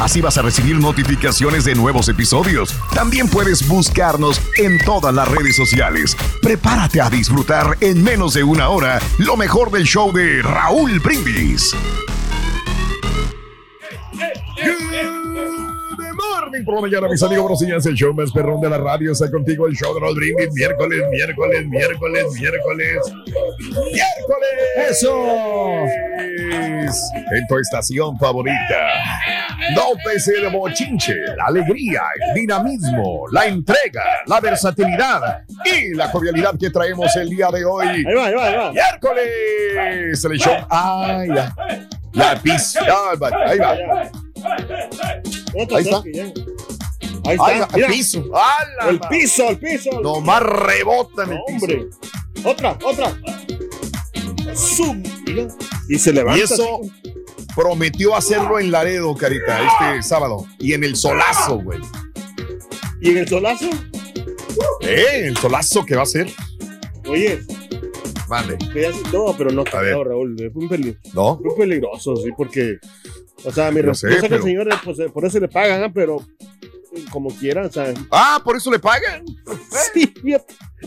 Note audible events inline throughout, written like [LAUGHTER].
Así vas a recibir notificaciones de nuevos episodios. También puedes buscarnos en todas las redes sociales. Prepárate a disfrutar en menos de una hora lo mejor del show de Raúl Brindis. Good morning por la mañana, mis amigos. Buenos días, el show más perrón de la radio. Está contigo el show de Raúl Brindis. Miércoles, miércoles, miércoles, miércoles. ¡Miércoles! ¡Eso! En tu estación favorita. Nótese de bochinche, la alegría, el dinamismo, la entrega, la versatilidad y la jovialidad que traemos el día de hoy. Ahí va, ahí va, ahí va. Miércoles. El show. ¡Ay, ya! La pista. Ahí va. Ahí está. Ahí está. Ahí mira. el piso. ¡Hala, El piso, el piso. Nomás rebota en el piso. Otra, otra. Zoom. Y se levanta. Y eso así. prometió hacerlo en Laredo, Carita, este sábado. Y en el solazo, güey. ¿Y en el solazo? ¿Eh? El solazo que va a ser. Oye, Vale. no, pero no, no, Raúl. Fue un, peli- ¿No? fue peligroso, sí, porque. O sea, mi respeto el señor, pues, eh, por eso le pagan, ¿ah? pero eh, como quieran, o sea. Ah, por eso le pagan. Sí.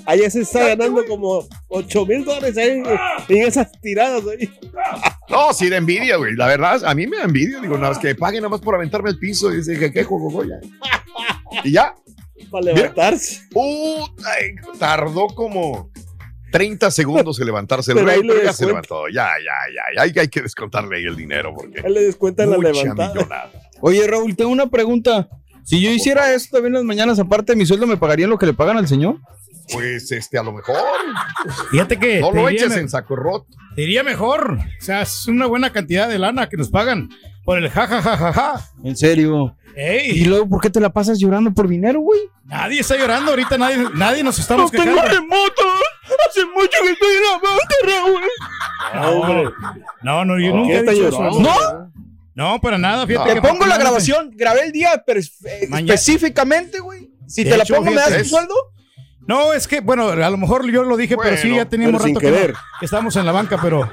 Allá se está ganando como 8 mil dólares ahí en, en esas tiradas ahí. No, sí da envidia, güey. La verdad, a mí me da envidia. Digo, nada más que paguen nada más por aventarme al piso. Y dice, que qué juego, ya. Y ya. Para levantarse. Puta, eh, tardó como 30 segundos en levantarse el rey, pero ya se levantó. Ya, ya, ya. ya. Hay, hay que descontarle ahí el dinero porque. Él le descuenta la levantada. millonada. Oye, Raúl, tengo una pregunta. Si yo hiciera esto también las mañanas, aparte de mi sueldo, ¿me pagarían lo que le pagan al señor? Pues este, a lo mejor. Fíjate que No lo eches en saco roto. te iría mejor. O sea, es una buena cantidad de lana que nos pagan por el jajajajaja. En serio. ¿Y luego por qué te la pasas llorando por dinero, güey? nadie está llorando ahorita, nadie, nadie nos estamos quejando. remoto! Hace mucho que estoy en la banca, Raúl. No, no, no, yo ¿Por nunca qué he dicho eso. ¿No? No, para nada, fíjate. Te que pongo la grabación, grabé el día pero, eh, Mañana- específicamente, güey. Si De te la pongo, ¿me das tu sueldo? No, es que, bueno, a lo mejor yo lo dije, pero sí, ya teníamos rato que, no- estábamos en la banca, pero,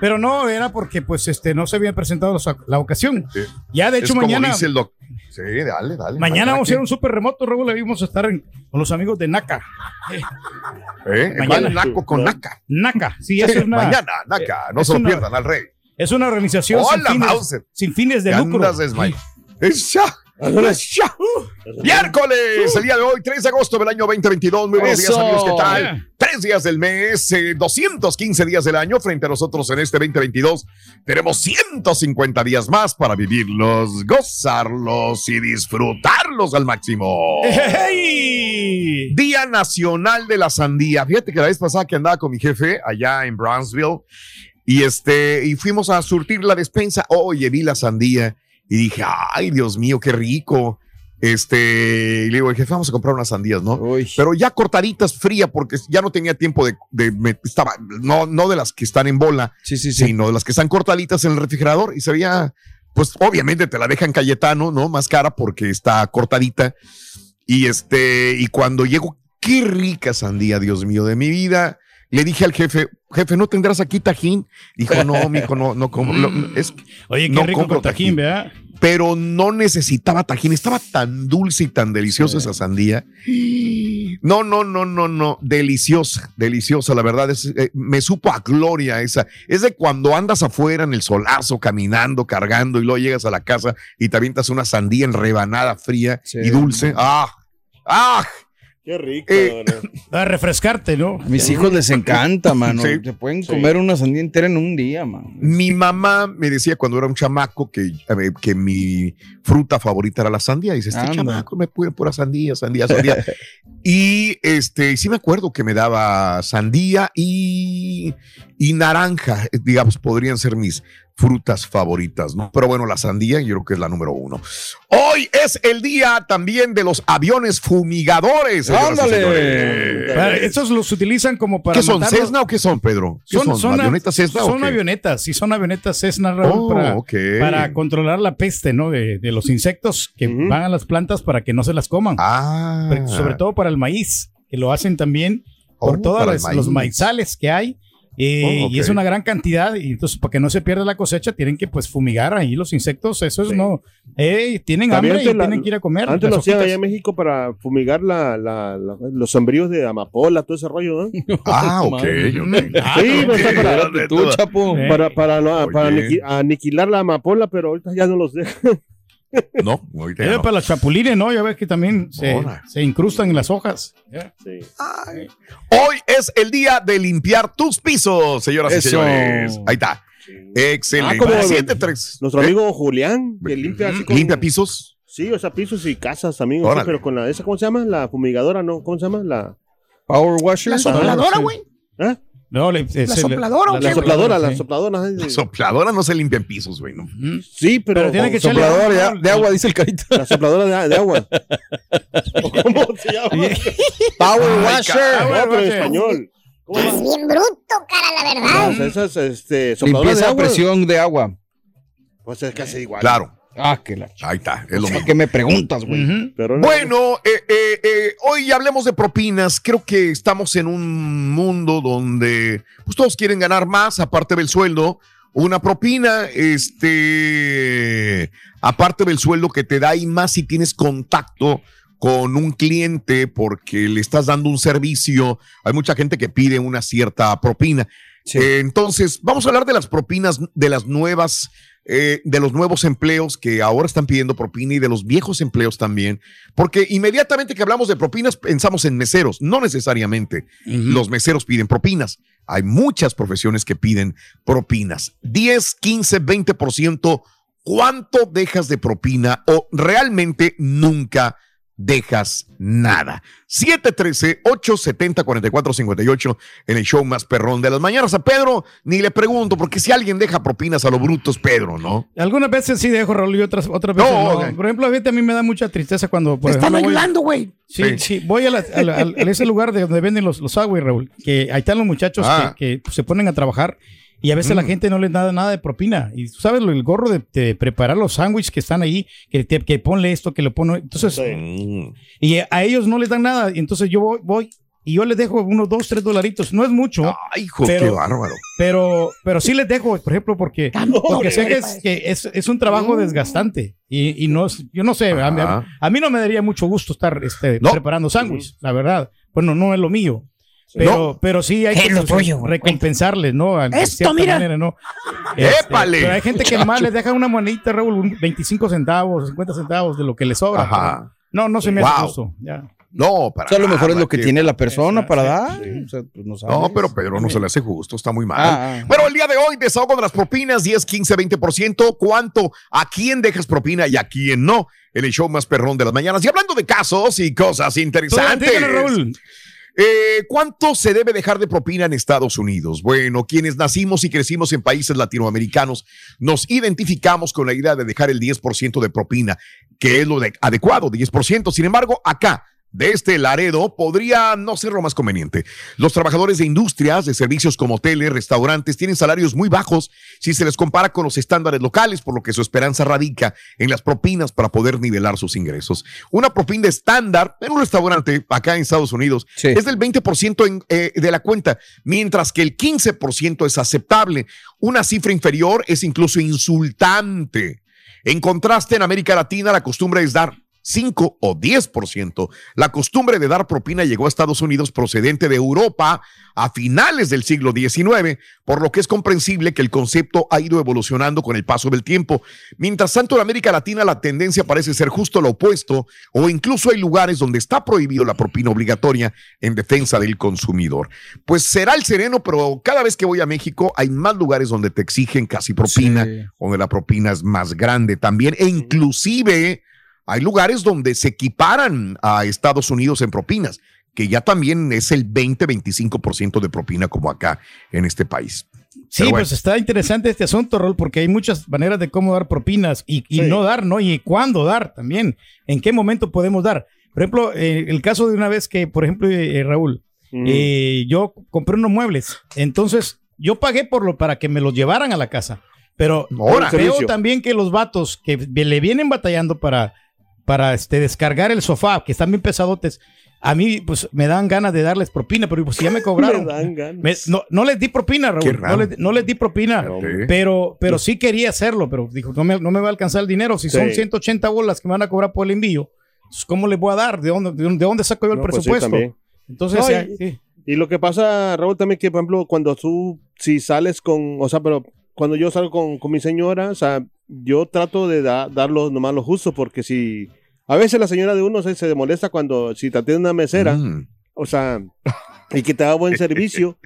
pero no, era porque pues este no se había presentado la, la ocasión. Sí. Ya de Es hecho como mañana, dice el doc. Sí, dale, dale. mañana vamos a ir a un un super remoto, Raúl, ahí vamos a estar en- con los amigos de NACA. ¿Eh? mañana. ¿Cuál Naco con Naca. NACA, sí, es una, Mañana, Naca. No es se lo una- pierdan al rey. Es una organización sin fines, sin fines de ¿Qué lucro. Esa. Miércoles, el día de hoy, 3 de agosto del año 2022. Muy buenos días, Eso. amigos. ¿Qué tal? Tres días del mes, eh, 215 días del año. Frente a nosotros en este 2022, tenemos 150 días más para vivirlos, gozarlos y disfrutarlos al máximo. ¡Hey! Día Nacional de la Sandía. Fíjate que la vez pasada que andaba con mi jefe allá en Brownsville y este y fuimos a surtir la despensa. Oye, vi la sandía y dije, ay, Dios mío, qué rico. Este, y le digo, jefe, vamos a comprar unas sandías, ¿no? Pero ya cortaditas fría porque ya no tenía tiempo de, de- me- estaba, no, no de las que están en bola, sino de las que están cortaditas en el refrigerador y se veía, pues obviamente te la dejan Cayetano, ¿no? Más cara porque está cortadita. Y este, y cuando llego, qué rica sandía, Dios mío, de mi vida. Le dije al jefe, jefe, ¿no tendrás aquí tajín? Dijo, no, mijo, no, no lo- es, Oye, qué no rico compro con tajín, ¿verdad? Pero no necesitaba tajín. Estaba tan dulce y tan deliciosa esa sandía. No, no, no, no, no. Deliciosa, deliciosa. La verdad es, eh, me supo a gloria esa. Es de cuando andas afuera en el solazo, caminando, cargando, y luego llegas a la casa y te avientas una sandía en rebanada fría y dulce. ¡Ah! ¡Ah! Qué rico. Eh, [COUGHS] A refrescarte, ¿no? A mis hijos les encanta, mano. Sí. Se pueden comer una sandía entera en un día, mano. Mi mamá me decía cuando era un chamaco que, que mi fruta favorita era la sandía. Dice, este Anda. chamaco me pone pura sandía, sandía, sandía. [LAUGHS] y este, sí me acuerdo que me daba sandía y, y naranja, eh, digamos, podrían ser mis frutas favoritas, ¿no? Pero bueno, la sandía yo creo que es la número uno. Hoy es el día también de los aviones fumigadores. ¡Ándale! Estos los utilizan como para ¿Qué son, matarlos. Cessna o qué son, Pedro? ¿Qué son, avionetas Cessna Son avionetas, sí, son avionetas Cessna, Raúl, Oh, para, ok. para controlar la peste, ¿no? De, de los insectos que van a las plantas para que no se las coman. Ah. Pero sobre todo para el maíz, que lo hacen también por Oh, todos los maizales que hay. Eh, Oh, Y es una gran cantidad, y entonces para que no se pierda la cosecha, tienen que pues fumigar ahí los insectos, eso es no, eh, tienen También hambre y la- tienen que ir a comer. Antes lo hacían allá en México para fumigar la, la- la- los sembríos de amapola, todo ese rollo, ¿no? [LAUGHS] Ah, [LAUGHS] ok. Sí, [LAUGHS] pues, está para, para, aniquilar la amapola, pero ahorita ya no los dejan. No, ahorita ya Eh, no. para los chapulines, ¿no? Ya ves que también se, incrustan en las hojas. Sí. Hoy es el día de limpiar tus pisos, señoras y señores. Ahí está. Excelente. Ah, como tres. Nuestro ¿Eh? amigo Julián, que limpia así con- ¿Limpia pisos? Sí, o sea, pisos y casas también, o sea, pero con la, esa, ¿cómo se llama? La fumigadora, ¿no? ¿Cómo se llama? La, Power washer. La sopladora, güey. ¿Eh? No, le- La sopladora, la La sopladora, la sí. sopladora. La sopladora no se limpia en pisos, güey. ¿no? Sí, pero, Pero tiene que echarle Sopladora agua. de, de agua, dice el carita. La sopladora de, de agua. [LAUGHS] ¿Cómo se llama? Power Ay, washer. No, pero en español. ¿Cómo se llama? bien bruto, cara, la verdad. O sea, esas, este, sopladoras de Limpieza a agua. presión de agua. Pues es casi igual. Claro. Ah, que la Ahí está. Es lo ¿Para mismo. qué me preguntas, güey? Bueno, eh, eh, eh, hoy hablemos de propinas. Creo que estamos en un mundo donde pues, todos quieren ganar más, aparte del sueldo. Una propina, este, aparte del sueldo que te da y más si tienes contacto con un cliente porque le estás dando un servicio. Hay mucha gente que pide una cierta propina. Eh, entonces, vamos a hablar de las propinas, de las nuevas, eh, de los nuevos empleos que ahora están pidiendo propina y de los viejos empleos también, porque inmediatamente que hablamos de propinas pensamos en meseros, no necesariamente. Los meseros piden propinas. Hay muchas profesiones que piden propinas. 10, 15, 20%. ¿Cuánto dejas de propina o realmente nunca dejas nada? 713-870-4458 en el show más perrón de las mañanas. A Pedro ni le pregunto, porque si alguien deja propinas a lo bruto es Pedro, ¿no? Algunas veces sí dejo, Raúl, y otras, otras veces No. Por ejemplo, fíjate, a mí me da mucha tristeza cuando. Por ejemplo, voy- güey. Sí, sí, Sí. voy a, la- a la- a a ese lugar de donde venden los, los Subway, Raúl, que ahí están los muchachos Ah. que, que se ponen a trabajar y a veces la gente no les da nada de propina. Y tú sabes, lo- el gorro de, de preparar los sándwiches que están ahí, que, te- que ponle esto, que lo pone. Entonces, Mm. y a ellos no les dan nada. Y entonces yo voy, voy y yo les dejo unos dos, tres dolaritos. No es mucho. Ay, hijo, Pero- qué bárbaro. Pero, pero sí les dejo, por ejemplo, porque, porque sé que, es, que es, es un trabajo desgastante y, y no es, yo no sé, a mí, a mí no me daría mucho gusto estar este, No. preparando sándwich, la verdad. Bueno, no es lo mío. Pero, pero sí hay ¿Qué que pues, tuyo, recompensarles, ¿no? De Esto, mira. manera, ¿no? [LAUGHS] Este, ¡Épale! pero hay gente que [LAUGHS] nomás les deja una monedita, Raúl, un 25 centavos, 50 centavos de lo que les sobra. Ajá. No, no se me hace Wow. justo. Ya. No, para O sea, a lo mejor es lo que que- tiene la persona para dar. O sea, pues no, sabes. No, pero Pedro no se le hace justo, está muy mal. Ah, ah. Bueno, el día de hoy, desahogo de las propinas, 10, 15, 20%. ¿Cuánto? ¿A quién dejas propina y a quién no? En el show más perrón de las mañanas. Y hablando de casos y cosas interesantes. Raúl. Eh, ¿Cuánto se debe dejar de propina en Estados Unidos? Bueno, quienes nacimos y crecimos en países latinoamericanos nos identificamos con la idea de dejar el 10% de propina, que es lo de- adecuado, 10%. Sin embargo, acá, de este Laredo, podría no ser lo más conveniente. Los trabajadores de industrias, de servicios como hoteles, restaurantes, tienen salarios muy bajos si se les compara con los estándares locales, por lo que su esperanza radica en las propinas para poder nivelar sus ingresos. Una propina estándar en un restaurante acá en Estados Unidos Sí. es del 20% en, eh, de la cuenta, mientras que el 15% es aceptable. Una cifra inferior es incluso insultante. En contraste, en América Latina la costumbre es dar 5 o 10%. La costumbre de dar propina llegó a Estados Unidos procedente de Europa a finales del siglo XIX, por lo que es comprensible que el concepto ha ido evolucionando con el paso del tiempo. Mientras tanto, en América Latina la tendencia parece ser justo lo opuesto, o incluso hay lugares donde está prohibido la propina obligatoria en defensa del consumidor. Pues será el sereno, pero cada vez que voy a México hay más lugares donde te exigen casi propina, Sí. donde la propina es más grande también, e inclusive hay lugares donde se equiparan a Estados Unidos en propinas, que ya también es el 20-25% de propina como acá en este país. Sí, bueno. pues está interesante este asunto, Rol, porque hay muchas maneras de cómo dar propinas y, y Sí. no dar, ¿no? Y cuándo dar también. ¿En qué momento podemos dar? Por ejemplo, eh, el caso de una vez que, por ejemplo, eh, Raúl, Mm. eh, yo compré unos muebles. Entonces, yo pagué por lo para que me los llevaran a la casa. Pero Ahora. veo Servicio. también que los vatos que le vienen batallando para, para este, descargar el sofá, que están bien pesadotes, a mí pues me dan ganas de darles propina, pero pues si ya me [LAUGHS] cobraron. Me dan ganas. Me- no, no les di propina, Raúl. No les, no les di propina. Ok. Pero, pero sí quería hacerlo, pero dijo, no me, no me va a alcanzar el dinero. Si son Sí. 180 bolas que me van a cobrar por el envío, pues, ¿cómo les voy a dar? ¿De dónde, de dónde, de dónde saco yo el No, pues sí, presupuesto? Entonces, No, ya- y- sí. Y lo que pasa, Raúl, también que, por ejemplo, cuando tú, si sales con, o sea, pero cuando yo salgo con, con mi señora, o sea, yo trato de da- dar lo, nomás lo justo, porque si, a veces la señora de uno se, se molesta cuando, si te atiende una mesera, Mm. o sea, y que te da buen servicio,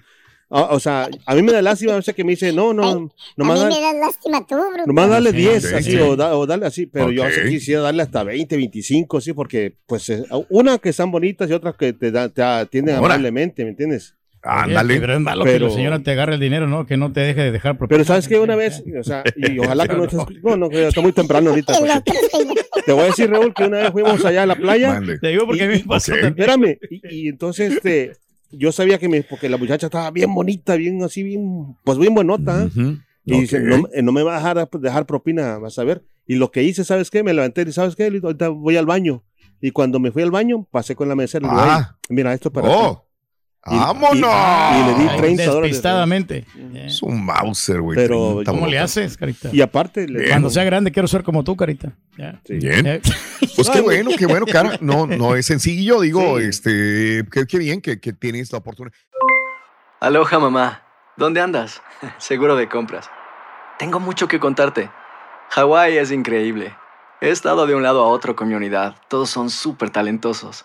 o, [LAUGHS] o sea, a mí me da lástima a veces que me dice, no, no, A mí nomás, da- me das lástima tú, Bruto. nomás dale Sí, 10, sí, así, sí. o, da- o dale así, pero yo quisiera darle hasta 20, 25, sí, porque, pues, eh, una que están bonitas y otras que te, da, te atienden Ahora. amablemente, ¿me entiendes? Ándale. Pero es malo que Pero- la señora te agarre el dinero, ¿no? Que no te deje de dejar propina. Pero sabes que una vez, o sea, [LAUGHS] y ojalá que no [LAUGHS] estés, no, no, que está muy temprano ahorita. Te voy a decir, Raúl, que una vez fuimos allá a la playa. Te digo porque a mí me pasó Ok. también. Espérame, y, y entonces, este, yo sabía que me, porque la muchacha estaba bien bonita, bien así, bien, pues bien buenota. ¿eh? Ujú. Y dice, Ok. no, no me va a dejar, dejar propina, vas a ver. Y lo que hice, ¿sabes qué? Me levanté y ¿sabes qué? Ahorita voy al baño. Y cuando me fui al baño, pasé con la mesera. Ah. "Ey, mira, esto es para ti". Oh, Y- vámonos. y- y le di Ay, 30 dólares. Despistadamente. Es un Mauser, güey. Pero, 30 ¿Cómo le haces, Carita? Y aparte, le. Cuando sea grande quiero ser como tú, Carita. Ya. Sí. Bien. Eh, [LAUGHS] Pues qué bueno, qué bueno, cara. No, no es sencillo, digo, Sí. este, qué, qué bien que, que tienes la oportunidad. Aloha mamá, ¿dónde andas? [LAUGHS] Seguro de compras. Tengo mucho que contarte. Hawái es increíble. He estado de un lado a otro con mi unidad. Todos son súper talentosos.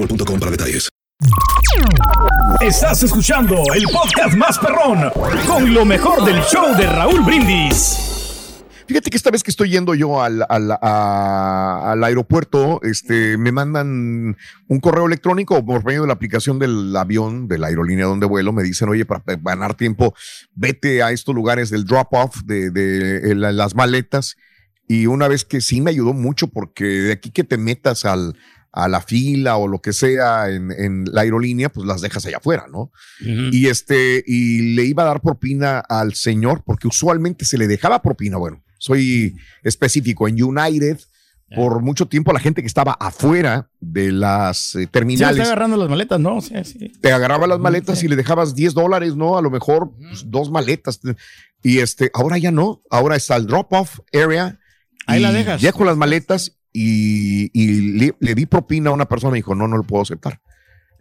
boostmobile.com para detalles. Estás escuchando el podcast más perrón con lo mejor del show de Raúl Brindis. Fíjate que esta vez que estoy yendo yo al, al- a- al aeropuerto, este, me mandan un correo electrónico por medio de la aplicación del avión, de la aerolínea donde vuelo. Me dicen, oye, para ganar tiempo, vete a estos lugares del drop-off de, de la- las maletas. Y una vez que sí me ayudó mucho, porque de aquí que te metas al, a la fila o lo que sea en, en la aerolínea, pues las dejas allá afuera, ¿no? Y este, y le iba a dar propina al señor, porque usualmente se le dejaba propina. Bueno, soy específico. En United, por mucho tiempo, la gente que estaba afuera de las eh, Sí, terminales está agarrando las maletas, ¿no? Sí, sí. te agarraba las maletas y le dejabas 10 dólares, ¿no? A lo mejor pues, dos maletas. Y este, ahora ya no. Ahora está el drop-off area. Ahí la dejas. Dejo las maletas y, y le, le di propina a una persona y dijo, no, no lo puedo aceptar.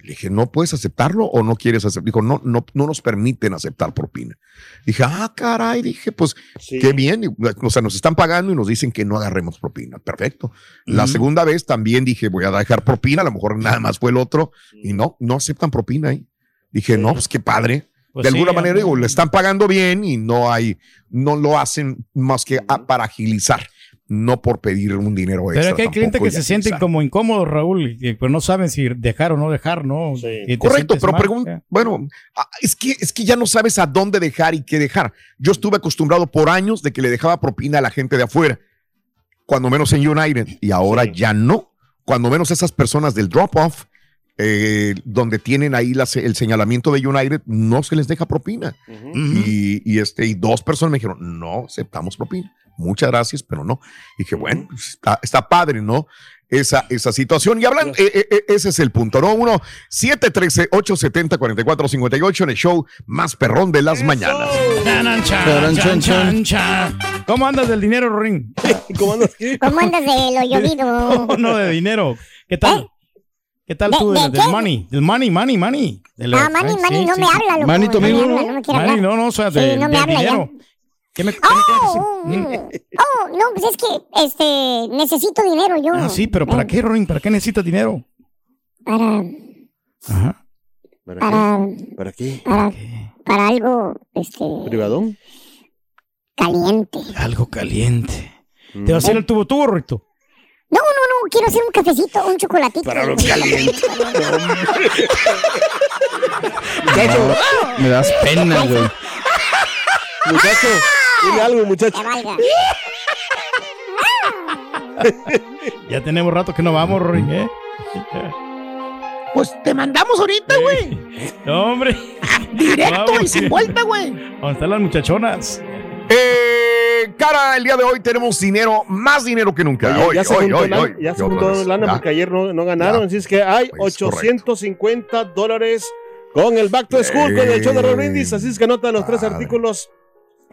Le dije, ¿no puedes aceptarlo o no quieres aceptar? Dijo, no, no, no nos permiten aceptar propina. Dije, ah, caray, dije, pues qué bien. O sea, nos están pagando y nos dicen que no agarremos propina. Perfecto. La segunda vez también dije, voy a dejar propina, a lo mejor nada más fue el otro. Y no, no aceptan propina ahí. Dije, no, pues qué padre. Pues de sí, alguna manera, digo, le están pagando bien y no hay, no lo hacen más que a- para agilizar, no por pedir un dinero extra. Pero es que hay clientes que se sienten como incómodos, Raúl, y que pues no saben si dejar o no dejar, ¿no? Te Correcto, pero pregunta, bueno, es que, es que ya no sabes a dónde dejar y qué dejar. Yo estuve acostumbrado por años de que le dejaba propina a la gente de afuera, cuando menos en United, y ahora ya no. Cuando menos esas personas del drop-off, eh, donde tienen ahí la se- el señalamiento de United, no se les deja propina. y, y, este, y dos personas me dijeron, no aceptamos propina. Muchas gracias, pero no. Y dije, bueno, está, está padre, ¿no? Esa, esa situación. Y hablan, eh, eh, eh, ese es el punto, ¿no? Uno, 713-870-4458 en el show más perrón de las mañanas. Charan, chan. ¿Cómo andas del dinero, Ring? [LAUGHS] ¿Cómo andas? ¿Cómo andas de lo [LAUGHS] llovido? No, no, de dinero. ¿Qué tal? ¿Qué tal ¿De- tú de del, del qué? money? Del money, money, money. Del- Ah, money, ay, money, sí, no sí, me sí. habla, loco. Money, tu amigo. no Money, no, no, o sea, Sí, no me del habla ya. ¿Qué me, qué me Oh, mm, oh, no, pues es que este, necesito dinero yo. Ah, sí, pero ¿para qué, Ring? ¿Para qué necesitas dinero? Para, Ajá. ¿Para para, qué? ¿Para qué? para, para algo, este, ¿Privadón? caliente. Algo caliente. ¿Te vas Mm. a ir al tubo tubo, Rito? No, no, no, quiero hacer un cafecito, un chocolatito. Para lo caliente. [LAUGHS] Muchacho, me das pena, güey. Muchacho, dile algo, muchacho. Ya tenemos rato que no vamos, Ring, ¿eh? Pues te mandamos ahorita, güey. [LAUGHS] No, hombre. Directo Vamos, y sin vuelta, güey. ¿Dónde están las muchachonas? Eh, cara, el día de hoy tenemos dinero, más dinero que nunca. Oye, Hoy, ya se hoy, juntó hoy, lana, hoy. ya se juntó lana Ya. porque ayer no, no ganaron, así es que hay Es 850 dólares con el Back to School con el show de Brindis, así es que anota los tres artículos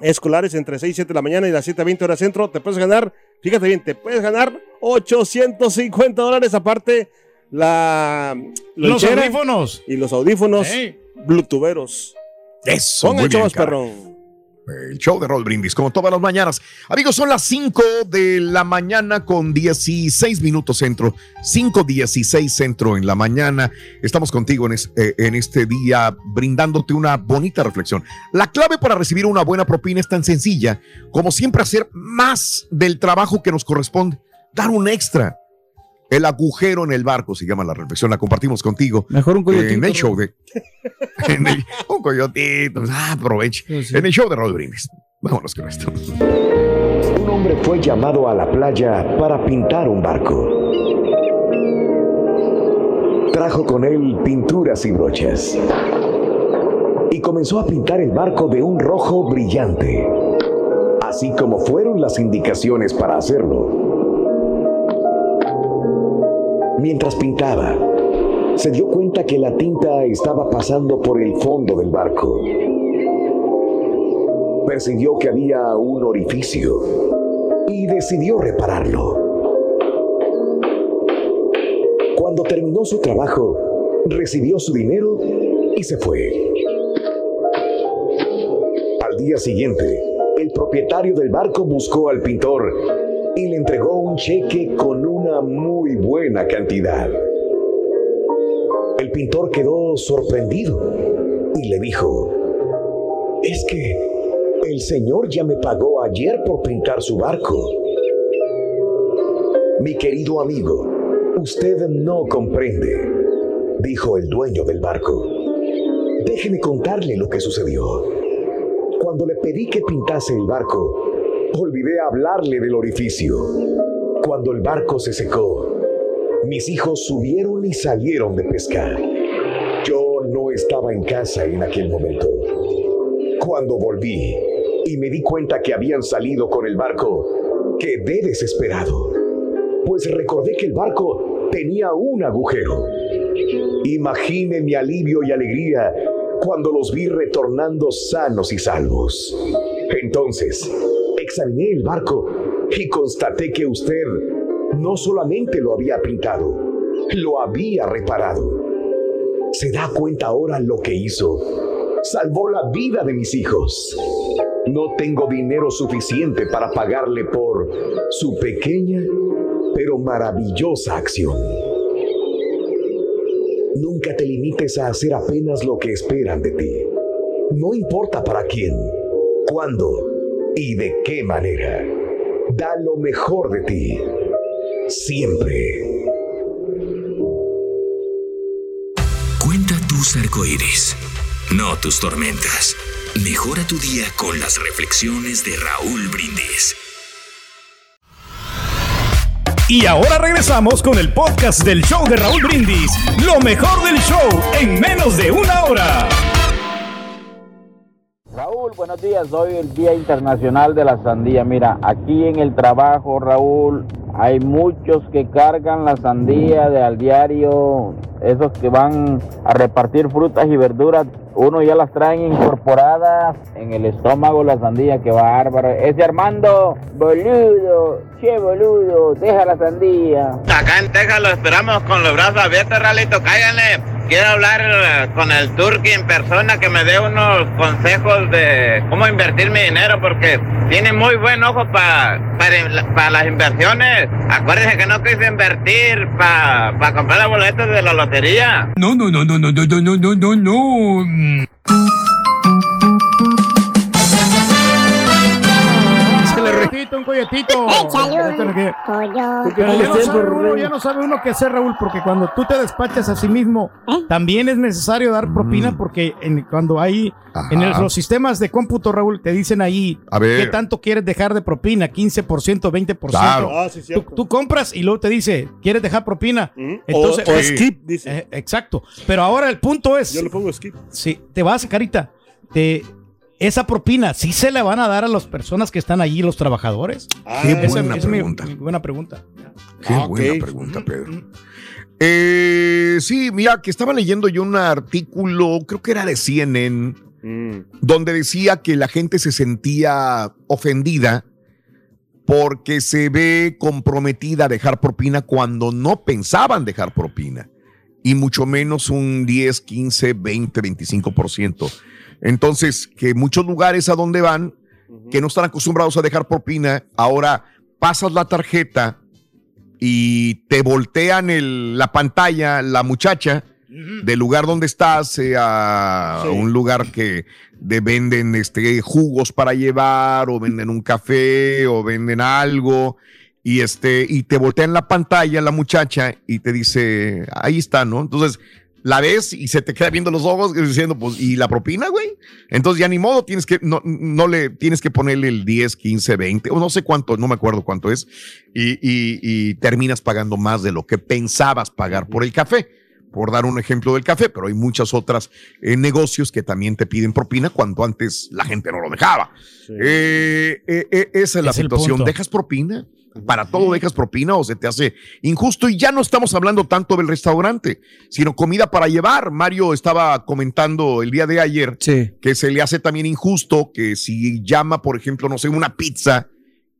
escolares entre 6 y 7 de la mañana y las 7 a 20 horas centro, te puedes ganar, fíjate bien, te puedes ganar 850 dólares aparte la Los audífonos. y los audífonos Ey. bluetootheros. Eso, Con muy el bien, perrón. El show de Roll Brindis, como todas las mañanas. Amigos, son las 5 de la mañana con 16 minutos centro. 5.16 centro en la mañana. Estamos contigo en, eh, en este día brindándote una bonita reflexión. La clave para recibir una buena propina es tan sencilla como siempre hacer más del trabajo que nos corresponde. Dar un extra. El agujero en el barco se llama la reflexión. La compartimos contigo. Mejor un coyotito, En el show de. [LAUGHS] en el- un coyotito. Ah, aproveche. En el show de Roll Brindis. Vámonos con esto. Un hombre fue llamado a la playa para pintar un barco. Trajo con él pinturas y brochas. Y comenzó a pintar el barco de un rojo brillante, así como fueron las indicaciones para hacerlo. Mientras pintaba, se dio cuenta que la tinta estaba pasando por el fondo del barco. Percibió que había un orificio y decidió repararlo. Cuando terminó su trabajo, recibió su dinero y se fue. Al día siguiente, el propietario del barco buscó al pintor y le entregó cheque con una muy buena cantidad. El pintor quedó sorprendido y le dijo, es que el señor ya me pagó ayer por pintar su barco. Mi querido amigo, usted no comprende, dijo el dueño del barco. Déjeme contarle lo que sucedió. Cuando le pedí que pintase el barco, olvidé hablarle del orificio. Cuando el barco se secó, mis hijos subieron y salieron de pescar. Yo no estaba en casa en aquel momento. Cuando volví y me di cuenta que habían salido con el barco, quedé desesperado, pues recordé que el barco tenía un agujero. Imagine mi alivio y alegría cuando los vi retornando sanos y salvos. Entonces, examiné el barco y constaté que usted no solamente lo había pintado, lo había reparado. ¿Se da cuenta ahora lo que hizo? Salvó la vida de mis hijos. No tengo dinero suficiente para pagarle por su pequeña pero maravillosa acción. Nunca te limites a hacer apenas lo que esperan de ti. No importa para quién, cuándo y de qué manera. Da lo mejor de ti. Siempre. Cuenta tus arcoíris, no tus tormentas. Mejora tu día con las reflexiones de Raúl Brindis. Y ahora regresamos con el podcast del show de Raúl Brindis. Lo mejor del show en menos de una hora. Buenos días. Hoy el Día Internacional de la Sandía. Mira, aquí en el trabajo, Raúl, hay muchos que cargan la sandía de al diario, esos que van a repartir frutas y verduras. Uno ya las traen incorporadas en el estómago la sandía, que bárbaro. Ese Armando, boludo, che boludo, deja la sandía. Acá en Texas lo esperamos con los brazos abiertos, Ralito, cáiganle. Quiero hablar eh, con el Turqui en persona que me dé unos consejos de cómo invertir mi dinero porque tiene muy buen ojo pa- para, para las inversiones. Acuérdense que no quise invertir para comprar los boletos de la lotería. No, no, no, no, no, no, no, no, no, no, un colletito. Échale un Pero ya no, sabe uno, ya no sabe uno qué hacer, Raúl, porque cuando tú te despachas a sí mismo, también es necesario dar propina, porque en- cuando hay en el- los sistemas de cómputo, Raúl, te dicen ahí A ver. qué tanto quieres dejar de propina, 15%, 20%. Claro. Ah, sí, tú, compras y luego te dice, ¿quieres dejar propina? O- o skip, dice. Eh, exacto. Pero ahora el punto es... Yo le pongo skip. Sí, te vas, carita. Te, esa propina, ¿sí se la van a dar a las personas que están allí, los trabajadores? Qué Esa- buena esa es mi- pregunta. mi buena pregunta. Qué Ah, buena pregunta, Pedro. Eh, sí, mira, que estaba leyendo yo un artículo, creo que era de CNN, donde decía que la gente se sentía ofendida porque se ve comprometida a dejar propina cuando no pensaban dejar propina. Y mucho menos un 10, 15, 20, 25%. Entonces, que muchos lugares a donde van, que no están acostumbrados a dejar propina, ahora pasas la tarjeta y te voltean el- la pantalla, la muchacha, del lugar donde estás eh, a Sí. un lugar que de venden este, jugos para llevar o venden un café o venden algo y este y te voltean la pantalla la muchacha y te dice ahí está no entonces la ves y se te queda viendo los ojos diciendo pues y la propina güey entonces ya ni modo tienes que no, no le tienes que ponerle el 10 15 20 o no sé cuánto no me acuerdo cuánto es y, y- y terminas pagando más de lo que pensabas pagar por el café por dar un ejemplo del café, pero hay muchas otras eh, negocios que también te piden propina cuando antes la gente no lo dejaba. Eh, eh, eh, esa es la Es situación. ¿Dejas propina? Para todo dejas propina o se te hace injusto. Y ya no estamos hablando tanto del restaurante, sino comida para llevar. Mario estaba comentando el día de ayer que se le hace también injusto que si llama, por ejemplo, no sé, una pizza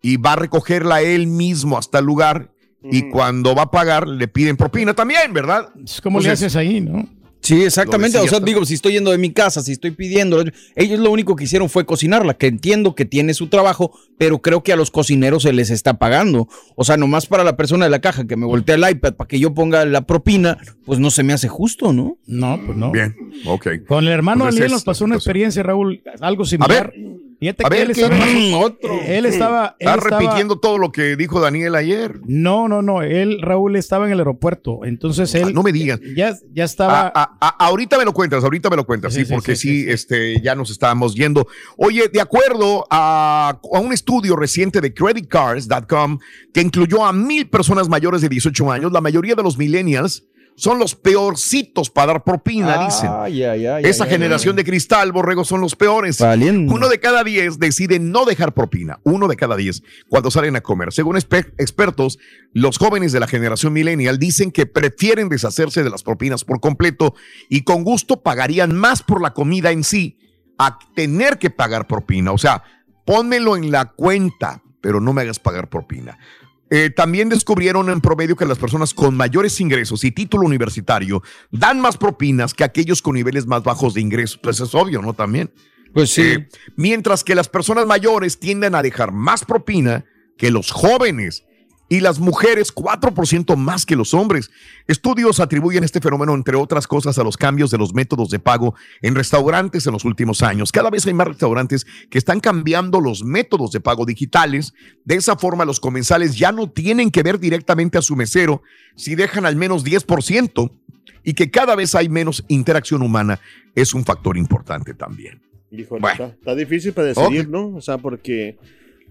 y va a recogerla él mismo hasta el lugar y cuando va a pagar le piden propina también, ¿verdad? ¿Cómo le haces ahí, no? Sí, exactamente. O sea, digo, si estoy yendo de mi casa, si estoy pidiendo, ellos lo único que hicieron fue cocinarla, que entiendo que tiene su trabajo, pero creo que a los cocineros se les está pagando. O sea, nomás para la persona de la caja que me voltea el iPad para que yo ponga la propina, pues no se me hace justo, ¿no? No, pues no. Bien, ok. Con el hermano Entonces, Daniel nos pasó una experiencia, Raúl, algo similar. Fíjate A que ver, él ¿qué estaba, pasó? Otro. él estaba, él Está estaba- repitiendo todo lo que dijo Daniel ayer. No, no, no. Él, Raúl, estaba en el aeropuerto. Entonces él. Ah, no me digas. Ya, ya estaba. A- a- a- ahorita me lo cuentas, ahorita me lo cuentas, sí, Sí, sí, porque sí, sí, este, ya nos estábamos yendo. Oye, de acuerdo a, a un estudio reciente de creditcards.com que incluyó a mil personas mayores de 18 años, la mayoría de los millennials son los peorcitos para dar propina, dicen. Ay, ay, Esa generación de cristal, borrego, son los peores. Uno de cada diez decide no dejar propina. Uno de cada diez cuando salen a comer. Según expertos, los jóvenes de la generación millennial dicen que prefieren deshacerse de las propinas por completo y con gusto pagarían más por la comida en sí a tener que pagar propina. O sea, pónmelo en la cuenta, pero no me hagas pagar propina. Eh, también descubrieron en promedio que las personas con mayores ingresos y título universitario dan más propinas que aquellos con niveles más bajos de ingresos. Pues es obvio, ¿no? También. Pues sí. Eh, mientras que las personas mayores tienden a dejar más propina que los jóvenes y las mujeres 4% más que los hombres. Estudios atribuyen este fenómeno, entre otras cosas, a los cambios de los métodos de pago en restaurantes en los últimos años. Cada vez hay más restaurantes que están cambiando los métodos de pago digitales. De esa forma, los comensales ya no tienen que ver directamente a su mesero si dejan al menos 10% y que cada vez hay menos interacción humana es un factor importante también. Híjole, Bueno. está, está difícil para decidir, ¿no? O sea, porque,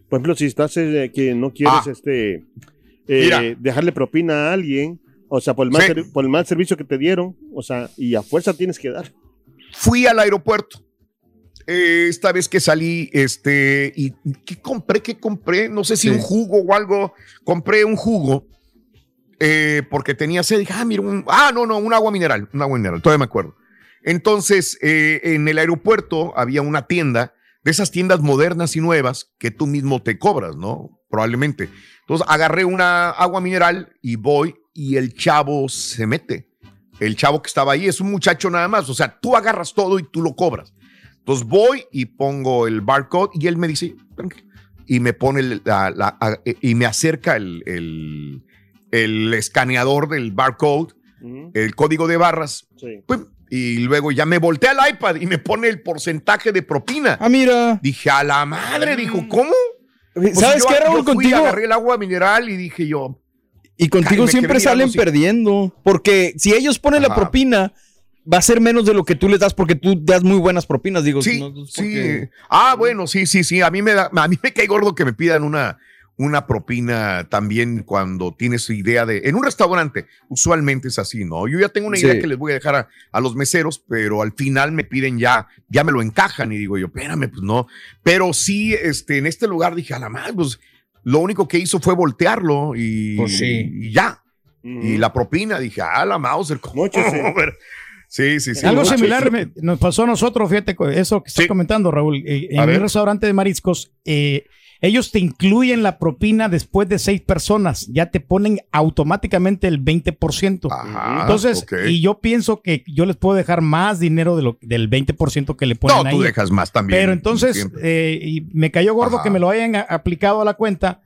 por ejemplo, si estás eh, que no quieres Ah. este eh, dejarle propina a alguien, o sea, por el, mal Sí. servi- por el mal servicio que te dieron, o sea, y a fuerza tienes que dar. Fui al aeropuerto. Eh, esta vez que salí, este, y ¿qué compré? ¿Qué compré? No sé si Sí. un jugo o algo. Compré un jugo eh, porque tenía sed. Dije, ah, mira, un, ah, no, no, un agua mineral, un agua mineral, todavía me acuerdo. Entonces, eh, en el aeropuerto había una tienda, de esas tiendas modernas y nuevas que tú mismo te cobras, ¿no? Probablemente. Entonces, agarré una agua mineral y voy y el chavo se mete. El chavo que estaba ahí es un muchacho nada más. O sea, tú agarras todo y tú lo cobras. Entonces voy y pongo el barcode y él me dice, "Tranquilo", y me pone la- la- a- y me acerca el, el- el escaneador del barcode, el código de barras. Sí. Pum, Y luego ya me volteé al iPad y me pone el porcentaje de propina. Ah, mira. Dije, a la madre, dijo, ¿cómo? Pues ¿Sabes yo- qué, Raúl? yo fui, Contigo- agarré el agua mineral y dije yo, Y contigo siempre salen así. perdiendo. Porque si ellos ponen la propina, va a ser menos de lo que tú les das porque tú das muy buenas propinas. Digo, Sí, no, sí. Ah, bueno, sí, sí, sí. A mí me da, a mí me cae gordo que me pidan una, una propina también cuando tienes su idea de. En un restaurante, usualmente es así, ¿no? Yo ya tengo una idea Sí. que les voy a dejar a, a los meseros, pero al final me piden ya, ya me lo encajan y digo yo, espérame, pues no. Pero sí, este, en este lugar dije, a la madre, pues lo único que hizo fue voltearlo y, Pues sí. y ya. Y la propina, dije, ah, la Mauser, ¿cómo? [LAUGHS] Sí, sí, sí. Algo Mucho, similar sí. me- nos pasó a nosotros, fíjate, eso que estás comentando, Raúl. Eh, en A un restaurante de mariscos, eh, ellos te incluyen la propina después de seis personas. Ya te ponen automáticamente el 20%. Entonces, ok. y yo pienso que yo les puedo dejar más dinero de lo, del 20% que le ponen No, ahí. tú dejas más también. Pero entonces, eh, y me cayó gordo que me lo hayan aplicado a la cuenta.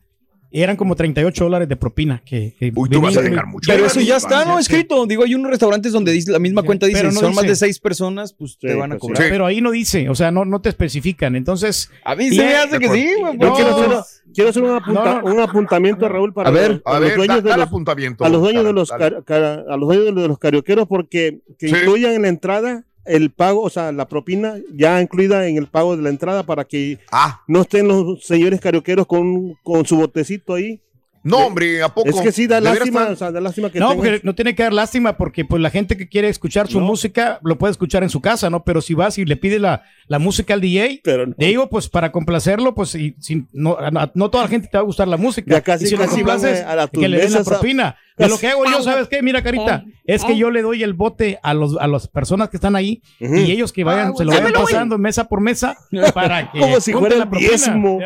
Eran como 38 dólares de propina. Que, que Uy, tú vas a dejar mucho. Pero eso ya está, ¿no? Sí. Escrito. Digo, hay unos restaurantes donde dice, la misma cuenta dice, si no son más de seis personas, pues te van a pues cobrar. Pero ahí no dice, o sea, no, no te especifican. Entonces. A mí se me hace que sí, güey. No, quiero hacer, quiero hacer un, apunta- No, no. un apuntamiento, Raúl, para, A ver, para a los ver, dueños da- de los apuntamiento, a los dueños de los dale. car- cara- a los dueños de los carioqueros porque que Sí. incluyan en la entrada el pago, o sea, la propina ya incluida en el pago de la entrada para que Ah, no estén los señores carioqueros con, con su botecito ahí No, hombre, ¿a poco? Es que sí, da ¿De veras lástima, o sea, da lástima que no, tengas- porque no tiene que dar lástima porque pues la gente que quiere escuchar su música lo puede escuchar en su casa, ¿no? Pero si vas y le pides la, la música al DJ, le digo pues para complacerlo, pues y, si, no, a- no toda la gente te va a gustar la música. Ya casi- y si lo casi a- a tus que le den la a- propina. De lo que hago yo, ¿sabes qué? Mira, Carita, es que yo le doy el bote a los a las personas que están ahí y ellos que vayan, Ah, se lo vayan pasando mesa por mesa [LAUGHS] para que Como si fuera la el propina. diezmo.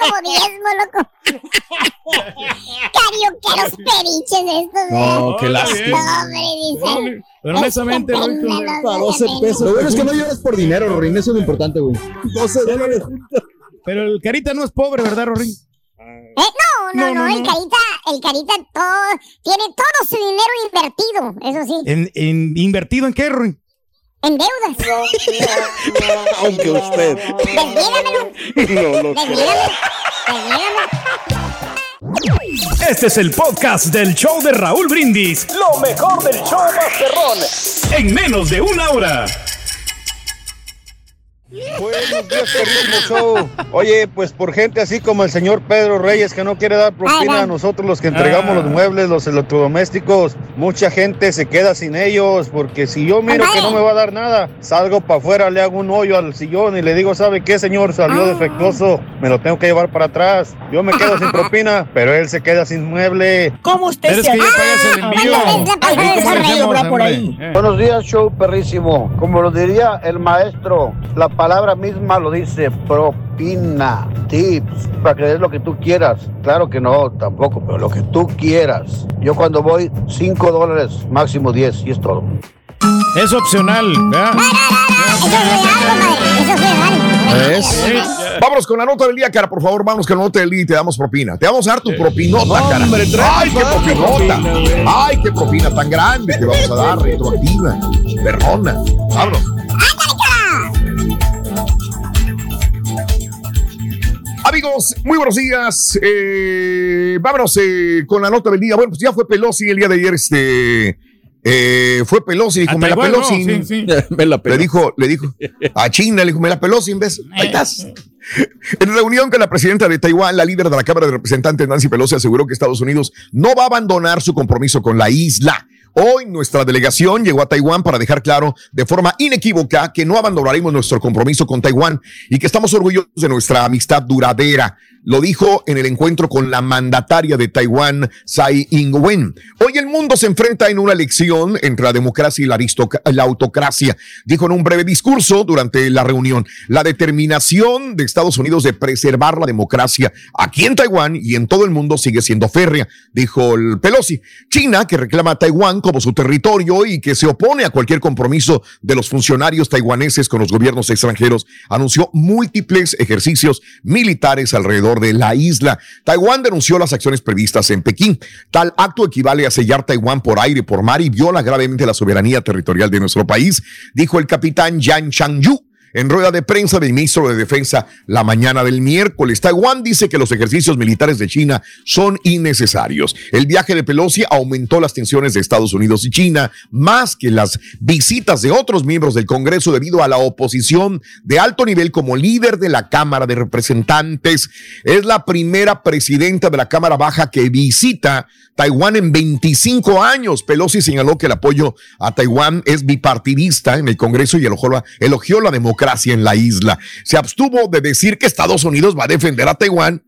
Como diezmo, loco. [LAUGHS] Carioqueros periches estos. No, qué ¿eh? lástima. No, hombre, dice. Pero honestamente, Para 12 no, pesos. Lo bueno es que no lloras por dinero, Rorín, eso es lo importante, güey. 12 dólares. Pero el Carita no es pobre, ¿verdad, Rorín? Eh, no, no, No, no, no, el carita, el carita todo, tiene todo su dinero invertido, eso sí, ¿En, en- ¿Invertido en qué, Rorín? En deudas. Aunque usted. Desvídamelo, No lo creo. desvídamelo, desvídamelo. Este es el podcast del show de Raúl Brindis. Lo mejor del show Masterrón. En menos de una hora. Buenos días, perrísimo show. Oye, pues por gente así como el señor Pedro Reyes que no quiere dar propina a nosotros los que entregamos los muebles, los electrodomésticos, mucha gente se queda sin ellos porque si yo miro que no me va a dar nada, salgo para afuera, le hago un hoyo al sillón y le digo, ¿sabe qué, señor? Salió defectuoso, me lo tengo que llevar para atrás. Yo me quedo sin propina, pero él se queda sin mueble. ¿Cómo usted Pero es se que. Buenos días, show perrísimo. Como lo diría el maestro, la palabra misma lo dice propina, tips, para que des lo que tú quieras. Claro que no, tampoco, pero lo que tú quieras. Yo cuando voy, 5 dólares, máximo 10, y es todo. Es opcional, ¿verdad? Vámonos con la nota del día, cara, por favor, vámonos con la nota del día y te damos propina. Te vamos a dar tu propinota, cara. Ay, qué propinota. Ay, qué propina tan grande te vamos a dar, retroactiva. Perrona. Vámonos. Amigos, muy buenos días. Eh, vámonos eh, con la nota del día. Bueno, pues ya fue Pelosi el día de ayer. Este eh, fue Pelosi, dijo, me la Taiwán, Pelosi. no, sí, sí. [LAUGHS] Me la Le dijo, le dijo a China, le dijo, me la Pelosi en vez. Ahí estás. En reunión con la presidenta de Taiwán, la líder de la Cámara de Representantes, Nancy Pelosi, aseguró que Estados Unidos no va a abandonar su compromiso con la isla. Hoy nuestra delegación llegó a Taiwán para dejar claro de forma inequívoca que no abandonaremos nuestro compromiso con Taiwán y que estamos orgullosos de nuestra amistad duradera. Lo dijo en el encuentro con la mandataria de Taiwán, Tsai Ing-wen. Hoy el mundo se enfrenta en una elección entre la democracia y la, la autocracia, dijo en un breve discurso durante la reunión. La determinación de Estados Unidos de preservar la democracia aquí en Taiwán y en todo el mundo sigue siendo férrea, dijo el Pelosi. China, que reclama a Taiwán como su territorio y que se opone a cualquier compromiso de los funcionarios taiwaneses con los gobiernos extranjeros, anunció múltiples ejercicios militares alrededor de la isla. Taiwán denunció las acciones previstas en Pekín. Tal acto equivale a sellar Taiwán por aire por mar y viola gravemente la soberanía territorial de nuestro país, dijo el capitán Yang Changyu en rueda de prensa del ministro de Defensa la mañana del miércoles. Taiwán dice que los ejercicios militares de China son innecesarios. El viaje de Pelosi aumentó las tensiones de Estados Unidos y China, más que las visitas de otros miembros del Congreso debido a la oposición de alto nivel como líder de la Cámara de Representantes. Es la primera presidenta de la Cámara Baja que visita Taiwán en 25 años. Pelosi señaló que el apoyo a Taiwán es bipartidista en el Congreso y elogió la, la democracia en la isla. Se abstuvo de decir que Estados Unidos va a defender a Taiwán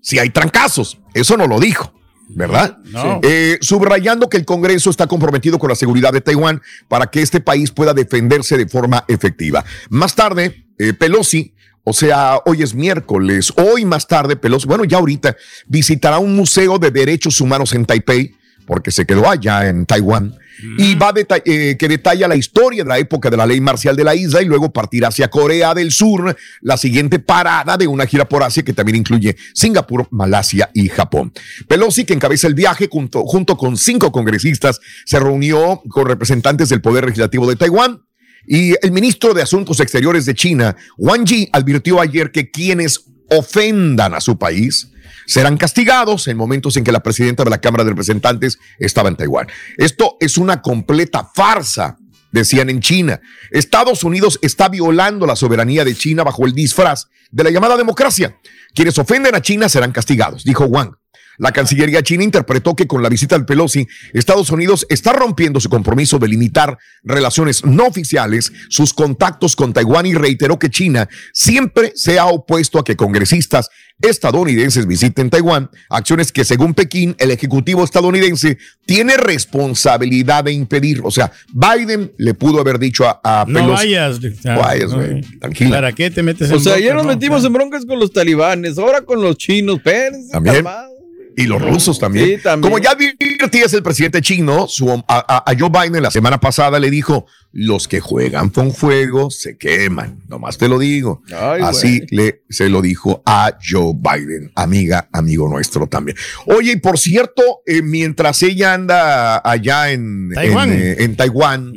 si hay trancazos. Eso no lo dijo. ¿Verdad? No. Eh, subrayando que el Congreso está comprometido con la seguridad de Taiwán para que este país pueda defenderse de forma efectiva. Más tarde, eh, Pelosi o sea, hoy es miércoles. Hoy más tarde, Pelosi, bueno, ya ahorita visitará un museo de derechos humanos en Taipei, porque se quedó allá en Taiwán, y va deta- eh, que detalla la historia de la época de la ley marcial de la isla y luego partirá hacia Corea del Sur, la siguiente parada de una gira por Asia que también incluye Singapur, Malasia y Japón. Pelosi, que encabeza el viaje junto, junto con cinco congresistas, se reunió con representantes del Poder Legislativo de Taiwán, y el ministro de Asuntos Exteriores de China, Wang Yi, advirtió ayer que quienes ofendan a su país serán castigados en momentos en que la presidenta de la Cámara de Representantes estaba en Taiwán. Esto es una completa farsa, decían en China. Estados Unidos está violando la soberanía de China bajo el disfraz de la llamada democracia. Quienes ofenden a China serán castigados, dijo Wang. La Cancillería china interpretó que con la visita del Pelosi, Estados Unidos está rompiendo su compromiso de limitar relaciones no oficiales, sus contactos con Taiwán y reiteró que China siempre se ha opuesto a que congresistas estadounidenses visiten Taiwán, acciones que según Pekín, el Ejecutivo estadounidense tiene responsabilidad de impedir. O sea, Biden le pudo haber dicho a, a No Pelosi, vayas. No vayas, güey. Tranquila. ¿Para qué te metes O en sea, broncas, ayer nos no? metimos en broncas con los talibanes, ahora con los chinos. Espérense, También. calmados. Y los rusos también. Sí, también. Como ya advirtías, el presidente chino, su- a, a- Joe Biden la semana pasada le dijo, los que juegan con fuego se queman. Nomás te lo digo. Ay, Así güey. le, se lo dijo a Joe Biden, amiga, amigo nuestro también. Oye, y por cierto, eh, mientras ella anda allá en Taiwán. en, eh, en Taiwán,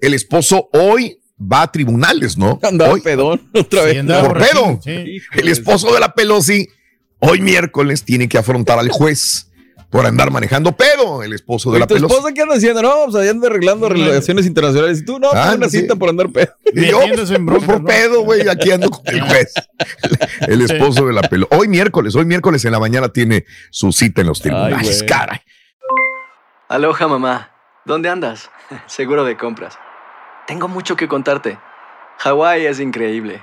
el esposo hoy va a tribunales, ¿no? Andaba Hoy, pedón otra vez. Sí, andaba por pedo. sí. El esposo de la Pelosi, hoy miércoles, tiene que afrontar al juez por andar manejando pedo. El esposo de ¿Y la tu Pelosi. esposa qué anda haciendo? No, pues allá anda arreglando relaciones internacionales. Y tú, no, Ah, tengo una sí. cita por andar pedo. Y yo, pues, broncas, por ¿no? pedo, güey, aquí ando con el juez. [LAUGHS] El esposo de la Pelosi. Hoy miércoles, hoy miércoles en la mañana tiene su cita en los tribunales. güey. Caray. Aloha mamá, ¿dónde andas? [LAUGHS] Seguro de compras. Tengo mucho que contarte. Hawái es increíble.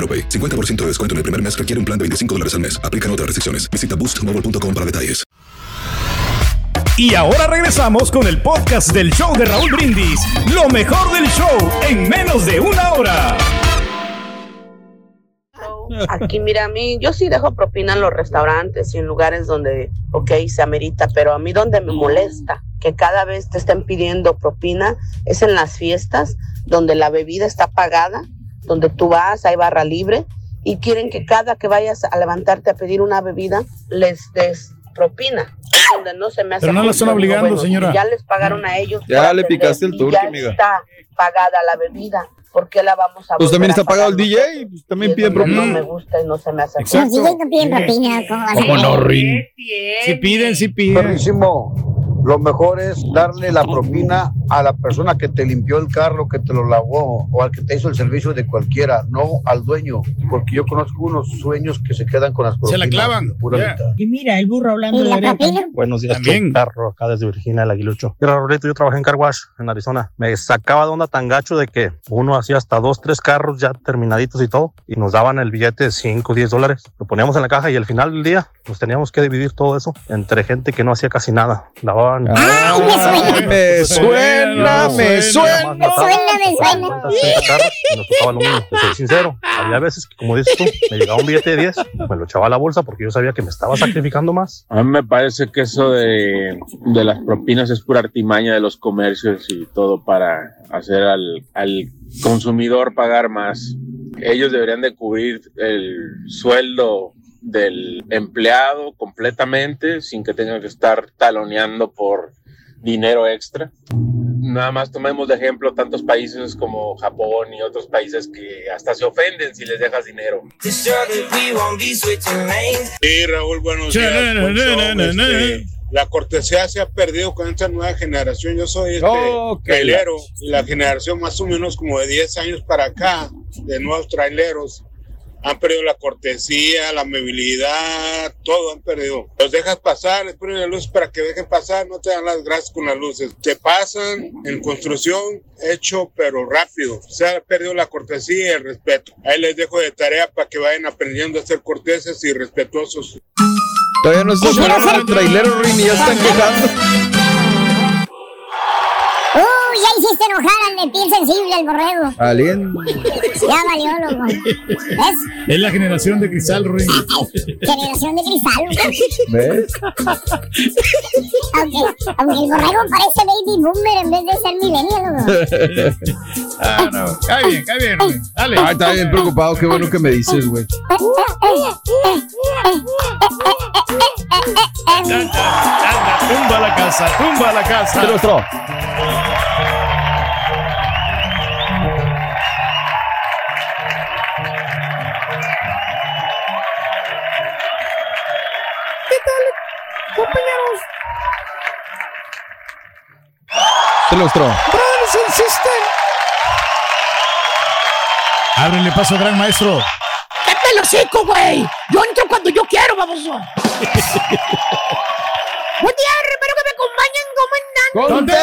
AroPay. 50% de descuento en el primer mes requiere un plan de 25 dólares al mes. Aplican otras restricciones. Visita boostmobile.com para detalles. Y ahora regresamos con el podcast del show de Raúl Brindis. Lo mejor del show en menos de una hora. Aquí, mira, a mí, yo sí dejo propina en los restaurantes y en lugares donde, ok, se amerita, pero a mí donde me molesta que cada vez te estén pidiendo propina es en las fiestas donde la bebida está pagada, donde tú vas, hay barra libre y quieren que cada que vayas a levantarte a pedir una bebida les des propina. Donde no se me hace Pero no la están obligando, bueno, señora. Ya les pagaron a ellos. Ya le picaste el ya amiga. está pagada la bebida. ¿Por qué la vamos a Pues también está pagado el DJ, pues también pide donde No propina. me gusta y no se me hace Exacto. Los DJs no piden propina. ¿Cómo ¿Cómo no? Rin? Si piden, si piden. Perrísimo. Lo mejor es darle la propina a la persona que te limpió el carro, que te lo lavó, o al que te hizo el servicio de cualquiera, no al dueño. Porque yo conozco unos sueños que se quedan con las propinas. Se la clavan. mitad. Y mira, el burro hablando ¿Y de la? Buenos días, También. Carro, acá desde Virginia, el Aguilucho. Mira, Roleto, yo trabajé en Car Wash en Arizona. Me sacaba de onda tan gacho de que uno hacía hasta dos, tres carros ya terminaditos y todo, y nos daban el billete de 5, 10 dólares. Lo poníamos en la caja y al final del día, pues teníamos que dividir todo eso entre gente que no hacía casi nada. ¡Ay, me [LAUGHS] suena! Me suena, me suena. Me suena, me suena. nos tocaba lo mismo. Te soy sincero, había veces que, como dices tú, me llegaba un billete de 10, me lo echaba a la bolsa porque yo sabía que me estaba sacrificando más. A mí me parece que eso de, de las propinas es pura artimaña de los comercios y todo para hacer al, al consumidor pagar más. Ellos deberían de cubrir el sueldo del empleado completamente sin que tengan que estar taloneando por dinero extra. Nada más tomemos de ejemplo tantos países como Japón y otros países que hasta se ofenden si les dejas dinero. Sí, Raúl, buenos días. Este, la cortesía se ha perdido con esta nueva generación. Yo soy este Oh, trailero y la generación más o menos como de 10 años para acá de nuevos traileros Han perdido la cortesía, la amabilidad, todo han perdido. Los dejas pasar, les ponen la luz para que dejen pasar, no te dan las gracias con las luces. Se pasan en construcción, hecho pero rápido. Se ha perdido la cortesía y el respeto. Ahí les dejo de tarea para que vayan aprendiendo a ser corteses y respetuosos. Todavía no se fueron los traileros, Rini, ya están quejando. Ya hiciste enojar al de piel sensible, el borrego. Valiendo. Ya valió, loco. ¿Ves? Es la generación de cristal, Ruin. Generación de cristal. loco. ¿Ves? Aunque, aunque el borrego parece baby boomer en vez de ser millennial, loco. [LAUGHS] ah, no. Cae bien, cae bien, Ruin. Dale. Ay, está bien preocupado. Qué bueno que me dices, güey. Tumba la casa, tumba la casa. Te mostró. Te mostró. Brothers and sisters. Ábrele paso, gran maestro. ¡Cállate el hocico, güey! Yo entro cuando yo quiero, baboso. [LAUGHS] Buen día, espero que me acompañen. ¿Cómo andan?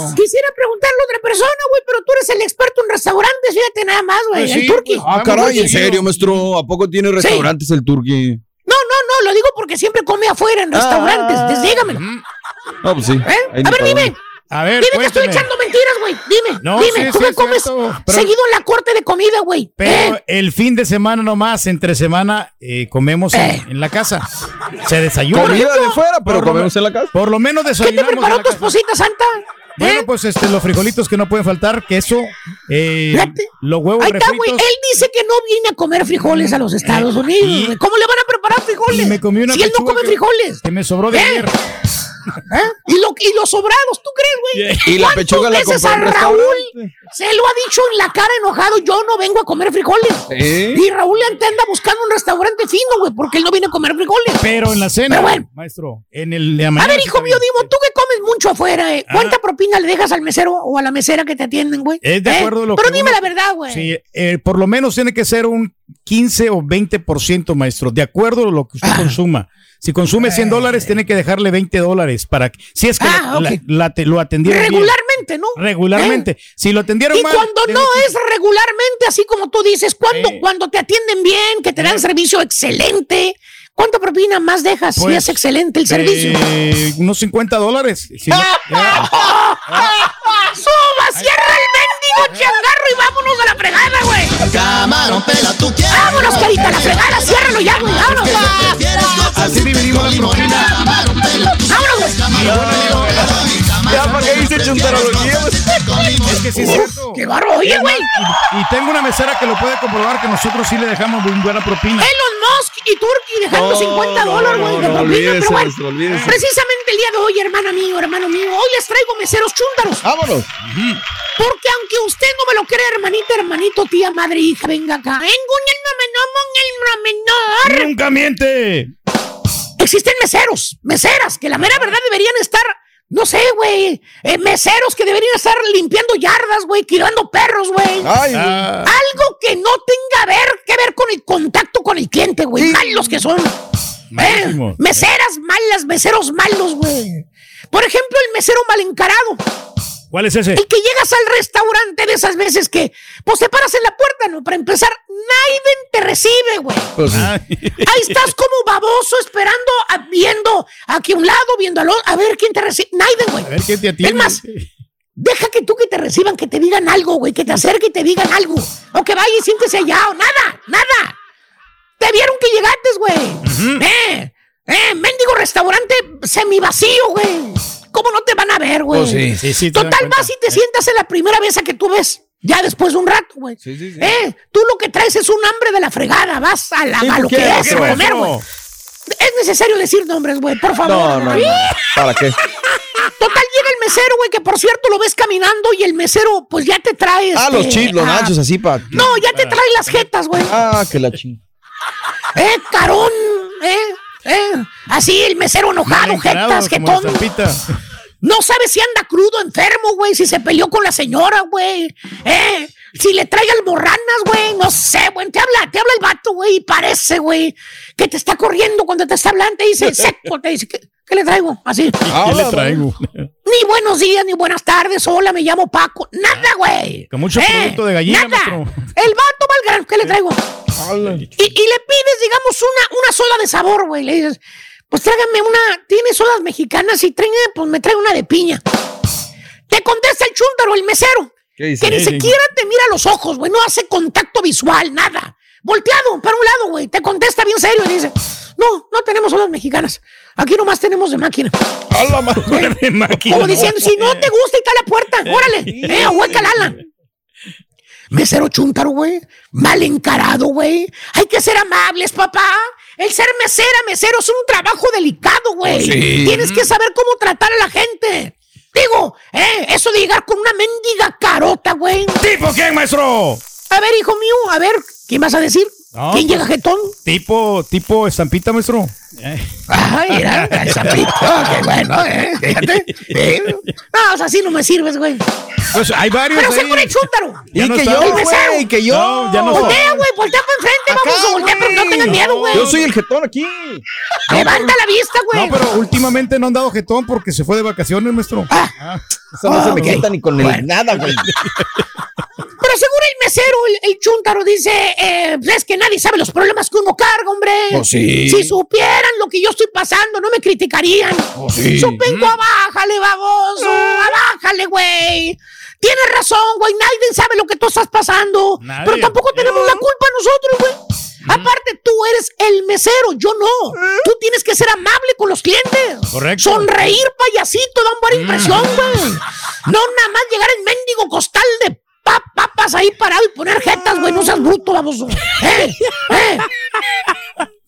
¡Con! Quisiera preguntarle a otra persona, güey, pero tú eres el experto en restaurantes, fíjate nada más, güey. Pues el turqui. Ah, caray, en serio, maestro. ¿A poco tiene restaurantes el Turqui? No, no, no, lo digo porque siempre come afuera en restaurantes. Ah. No, pues sí. ¿Eh? A ver, dime. A ver, Dime que estoy cuénteme. echando mentiras, güey. Dime, No, dime. sí, ¿Tú sí, me es comes cierto, pero- seguido en la corte de comida, güey? Pero ¿Eh? el fin de semana nomás, entre semana, eh, comemos en, Eh. en la casa. Se desayuna. Comida de fuera, pero Por lo comemos me- en la casa. Por lo menos ¿Qué te desayunamos preparó tu esposita santa? Bueno, ¿Eh? pues este, los frijolitos que no pueden faltar, queso, eh, los huevos Ahí está, güey. Él dice que no viene a comer frijoles a los Estados Unidos. ¿Cómo le van a preparar frijoles? Y me comí una si él no come que- frijoles. Que me sobró de ¿Eh? ayer. ¿Eh? ¿Y, lo, y los sobrados, ¿tú crees, güey? Y la ¿Cuántas pechuga la veces compró a en Raúl se lo ha dicho en la cara enojado, yo no vengo a comer frijoles. ¿Eh? Y Raúl ante anda buscando un restaurante fino, güey, porque él no viene a comer frijoles. Pero en la cena, bueno. maestro, en el de A ver, hijo mío. Dimo, tú que comes mucho afuera, eh, ¿cuánta propina le dejas al mesero o a la mesera que te atienden, güey? Es de ¿Eh? acuerdo lo Pero que dime uno- la verdad, güey. Sí, eh, por lo menos tiene que ser un 15 o 20%, maestro, de acuerdo a lo que usted Ah. consuma. Si consume 100 dólares, tiene que dejarle 20 dólares para que, si es que Ah, la- la- ok. la- te- lo atendieron bien. Regularmente, ¿no? Regularmente. Si lo atendieron Y mal. cuando tiene no que- es regularmente, así como tú dices, cuando, cuando te atienden bien, que te dan servicio excelente, ¿cuánta propina más dejas si Pues, es excelente el servicio? eh, unos 50 dólares. Si no- [LAUGHS] ¡Suba, cierra el mendigo changarro y vámonos a la fregada, güey! Camarón, pela tu quieres. ¡Vámonos, carita, a la fregada! ¡Ciérralo ya, güey! ¡Vámonos! Así dividimos la propina. ¡Vámonos, güey! Ya, ¿para qué dice chuntarología? Es que sí es cierto. ¡Qué barro! Oye, güey. Y, y tengo una mesera que lo puede comprobar que nosotros sí le dejamos muy buena propina. Elon Musk y Turkey dejando No, 50 no, dólares, güey, no, de propina, olvídese, pero bueno. maestro, olvídese. Precisamente el día de hoy, hermano mío, hermano mío, hoy les traigo meseros chúntaros. Vámonos. Porque aunque usted no me lo crea, hermanita, hermanito, tía, madre, hija, venga acá. Vengo en el menor, en el menor. ¡Nunca miente! Existen meseros, meseras, que la mera verdad deberían estar, no sé, güey, eh, meseros que deberían estar limpiando yardas, güey, tirando perros, güey. Ay, güey. Ah, Algo que no tenga ver, que ver con el contacto con el cliente, güey. Malos que son. Eh, meseras malas, meseros malos, güey. Por ejemplo, el mesero mal encarado. ¿Cuál es ese? El que llegas al restaurante de esas veces que, pues te paras en la puerta, ¿no? Para empezar, nadie te recibe, güey. Pues Ahí estás como baboso esperando, a- viendo aquí a un lado, viendo al otro, a ver quién te recibe. Nadie, güey. a ver quién te atiende. Es más, deja que tú que te reciban, que te digan algo, güey, que te acerque y te digan algo. O que vaya y siéntese allá, o nada, nada. Te vieron que llegaste, güey. Eh, eh, mendigo restaurante semivacío, güey. ¿Cómo no te van a ver, güey? Pues sí. Sí, sí, Total, vas y te sientas en la primera mesa que tú ves. Ya después de un rato, güey. Sí, sí, sí. Eh, tú lo que traes es un hambre de la fregada. Vas a, la, Sí, a ¿tú lo que es a comer, güey. Es necesario decir nombres, güey, por favor. No, no, no. ¿Para qué? Total, llega el mesero, güey, que por cierto lo ves caminando y el mesero, pues ya te trae. Ah, este, los chips, los ah, nachos, así para. No, ya te trae las jetas, güey. Ah, que la ching. Eh, carón, eh, eh. Así el mesero enojado, jetas, estampita. No sabes si anda crudo, enfermo, güey, si se peleó con la señora, güey. Eh, Si le traiga alborranas, güey, no sé, güey. Te habla, te habla el vato, güey, y parece, güey, que te está corriendo cuando te está hablando. Te dice seco, te dice, ¿qué, qué le traigo? Así. ¿Qué le traigo? Ni buenos días, ni buenas tardes. Hola, me llamo Paco. Nada, güey. Con mucho Eh, producto de gallina, nada. El vato va al grano, ¿qué le traigo? Y, y le pides, digamos, una, una soda de sabor, güey. Le dices, pues tráigame una, tiene sodas mexicanas y tráigame, pues me trae una de piña. Te contesta el chúntaro, el mesero. ¿Qué dice? Que ni siquiera te mira a los ojos, güey. No hace contacto visual, nada. Volteado para un lado, güey. Te contesta bien serio y dice, no, no tenemos sodas mexicanas. Aquí nomás tenemos de máquina. A la madre [LAUGHS] de máquina. Como diciendo, si no te gusta, y está la puerta. [LAUGHS] Órale, eh, hueca ala. Mesero chúntaro, güey. Mal encarado, güey. Hay que ser amables, papá. El ser mesera, mesero es un trabajo delicado, güey. Sí. Tienes que saber cómo tratar a la gente. Digo, eh, eso de llegar con una mendiga carota, güey. ¿Tipo quién, maestro? A ver, hijo mío, a ver, ¿quién vas a decir? No, ¿Quién pues- llega jetón? Tipo, tipo estampita, maestro. Ay, mira, el sapito, qué bueno, eh, fíjate. Eh. No, o sea, así no me sirves, güey. Pues hay varios Pero ahí. seguro el chúntaro. Y no que yo, güey, que yo. No, ya no. Voltea, güey, voltea para enfrente, vamos, voltea, pero no tengas miedo, güey. Yo soy el jetón aquí. Levanta la vista, güey. No, pero últimamente no han dado jetón porque se fue de vacaciones, maestro. Ah. Eso no se me quita ni con el nada, güey. Pero seguro el mesero, el, el chúntaro, dice, eh, es que nadie sabe los problemas que uno carga, hombre. Pues sí. Si supieran lo que yo estoy pasando, no me criticarían. Pues sí. Supenco, abájale, baboso, abájale, güey. Tienes razón, güey, nadie sabe lo que tú estás pasando. Nadie. Pero tampoco tenemos la culpa nosotros, güey. Aparte, tú eres el mesero, yo no. Tú tienes que ser amable con los clientes. Correcto. Sonreír, payasito, da una buena impresión, güey. No nada más llegar en mendigo costal de pa- papas ahí parado y poner jetas, güey. No seas bruto, baboso. [LAUGHS] ¿Eh? ¿Eh?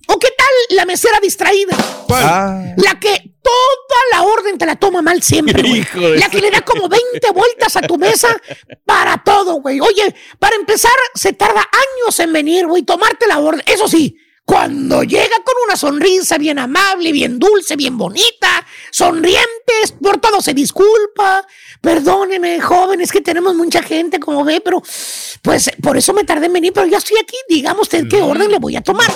¿O qué tal la mesera distraída? Ah. La que toda la orden te la toma mal siempre, güey. La que le da como 20 vueltas a tu mesa para todo, güey. Oye, para empezar, se tarda años en venir, güey, tomarte la orden. Eso sí, cuando llega con una sonrisa bien amable, bien dulce, bien bonita, sonriente, por todo se disculpa. Perdóneme, joven, es que tenemos mucha gente, como ve, pero pues por eso me tardé en venir, pero ya estoy aquí. Dígame usted qué orden le voy a tomar.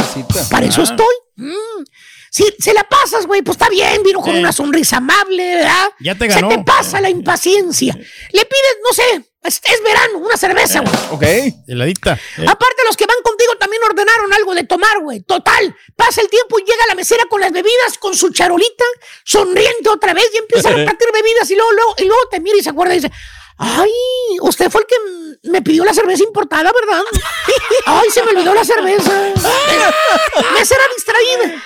Para eso Ah. estoy. Mm. Si se la pasas, güey, pues está bien, vino con Sí. una sonrisa amable, ¿verdad? Ya te Se ganó. te pasa la impaciencia. Le pides, no sé, es, es verano, una cerveza, güey. Ok. Heladita. Eh, Aparte, los que van contigo también ordenaron algo de tomar, güey. Total, pasa el tiempo y llega la mesera con las bebidas, con su charolita, sonriente otra vez y empieza a [LAUGHS] repartir bebidas y luego, luego, y luego te mira y se acuerda y dice, ay, usted fue el que me pidió la cerveza importada, ¿verdad? [LAUGHS] Ay, se me olvidó la cerveza. [LAUGHS] mesera distraída.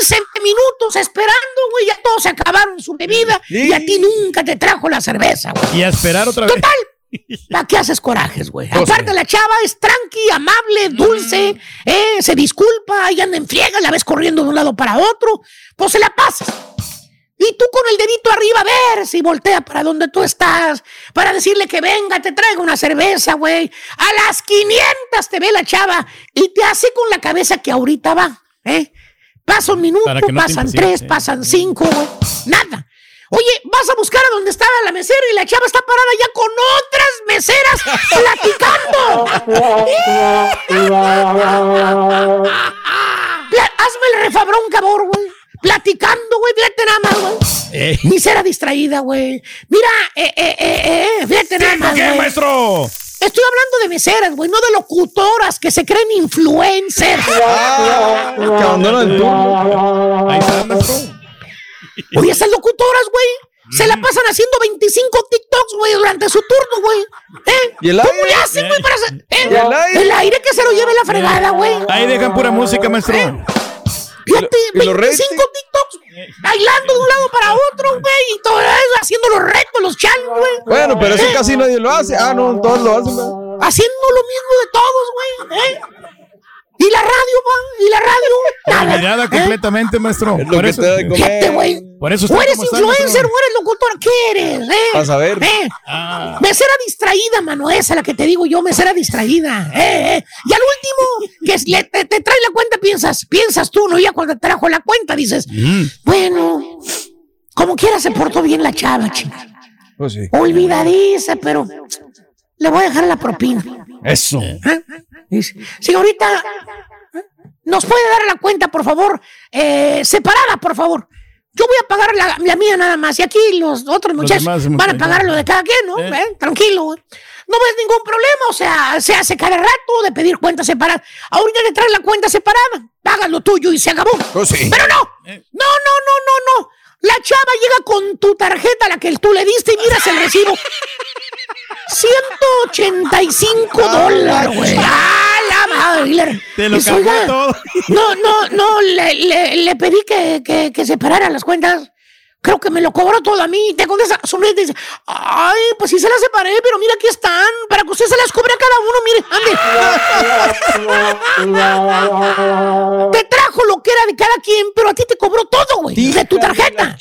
15 minutos esperando, güey, ya todos se acabaron su bebida y a ti nunca te trajo la cerveza, güey. Y a esperar otra vez. Total. [LAUGHS] ¿Para qué haces corajes, güey? Aparte, la chava es tranqui, amable, dulce, eh, se disculpa, ahí anda en friega, la ves corriendo de un lado para otro, pues se la pasas. Y tú con el dedito arriba a ver si voltea para donde tú estás, para decirle que venga, te traiga una cerveza, güey. A las 500 te ve la chava y te hace con la cabeza que ahorita va, ¿eh? Pasa un minuto, no pasan tres, ¿eh? pasan cinco, güey. Nada. Oye, vas a buscar a donde estaba la mesera y la chava está parada ya con otras meseras platicando. [LAUGHS] [LAUGHS] Pla- hazme el refabrón, cabrón, güey. Platicando, güey, fíjate nada más, güey. Eh. Misera distraída, güey. Mira, eh, eh, eh, eh, fíjate nada ¿Tipo más, qué, güey. maestro? Estoy hablando de meseras, güey, no de locutoras que se creen influencers. Ah, que abandonan el turno. Ahí está, maestro. Oye, esas locutoras, güey, se la pasan haciendo 25 TikToks, güey, durante su turno, güey. ¿Eh? ¿Y el ¿Cómo aire? le hacen, güey, para hacer? ¿Eh? ¿Y el aire? El aire que se lo lleve la fregada, güey. Ahí dejan pura música, maestro. Fíjate, ¿Y los 25 ratings? TikToks bailando de un lado para otro, güey, y todo eso, haciendo los retos, los challenges, güey. Bueno, pero eso casi nadie lo hace. Ah, no, todos lo hacen. ¿no? Haciendo lo mismo de todos, güey. ¿eh? Y la radio, va, y la radio. Nada. Olvidada ¿eh? completamente, maestro. Es lo Por que eso, te da de comer. Fíjate, güey. por eso O eres influencer, o eres locutora. ¿Qué eres? ¿Eh? A saber. ¿Eh? Ah. Mesera distraída, mano, esa la que te digo yo, mesera distraída. Eh, eh. Y al último, que es- le- te, te trae la cuenta, piensas, piensas tú, ¿no? Ya cuando te trajo la cuenta, dices, Mm. bueno, como quiera se portó bien la chava, chica. Pues sí. Olvidadiza, pero le voy a dejar la propina. Eso. Dice, señorita, ¿nos puede dar la cuenta, por favor? Eh, separada, por favor. Yo voy a pagar la, la mía nada más. Y aquí los otros muchachos van a pagar lo de cada quien, ¿no? Eh. ¿Eh? Tranquilo. No ves ningún problema, o sea, se hace cada rato de pedir cuentas separadas. Ahorita te traes la cuenta separada, pagas lo tuyo y se acabó. Sí. Pero no, no, no, no, no, no. La chava llega con tu tarjeta, la que tú le diste, y miras el recibo. 185 dólares, güey. [LAUGHS] ¡Ah, la madre! Te lo cagó "Oiga, todo". No, no, no, le, le, le pedí que, que, que separara las cuentas. Creo que me lo cobró todo a mí. Te contesta, sonríe y te dice, ay, pues sí se las separé, pero mira, aquí están, para que usted se las cobre a cada uno, mire, ande. [LAUGHS] te trajo lo que era de cada quien, pero a ti te cobró todo, güey, de tu tarjeta.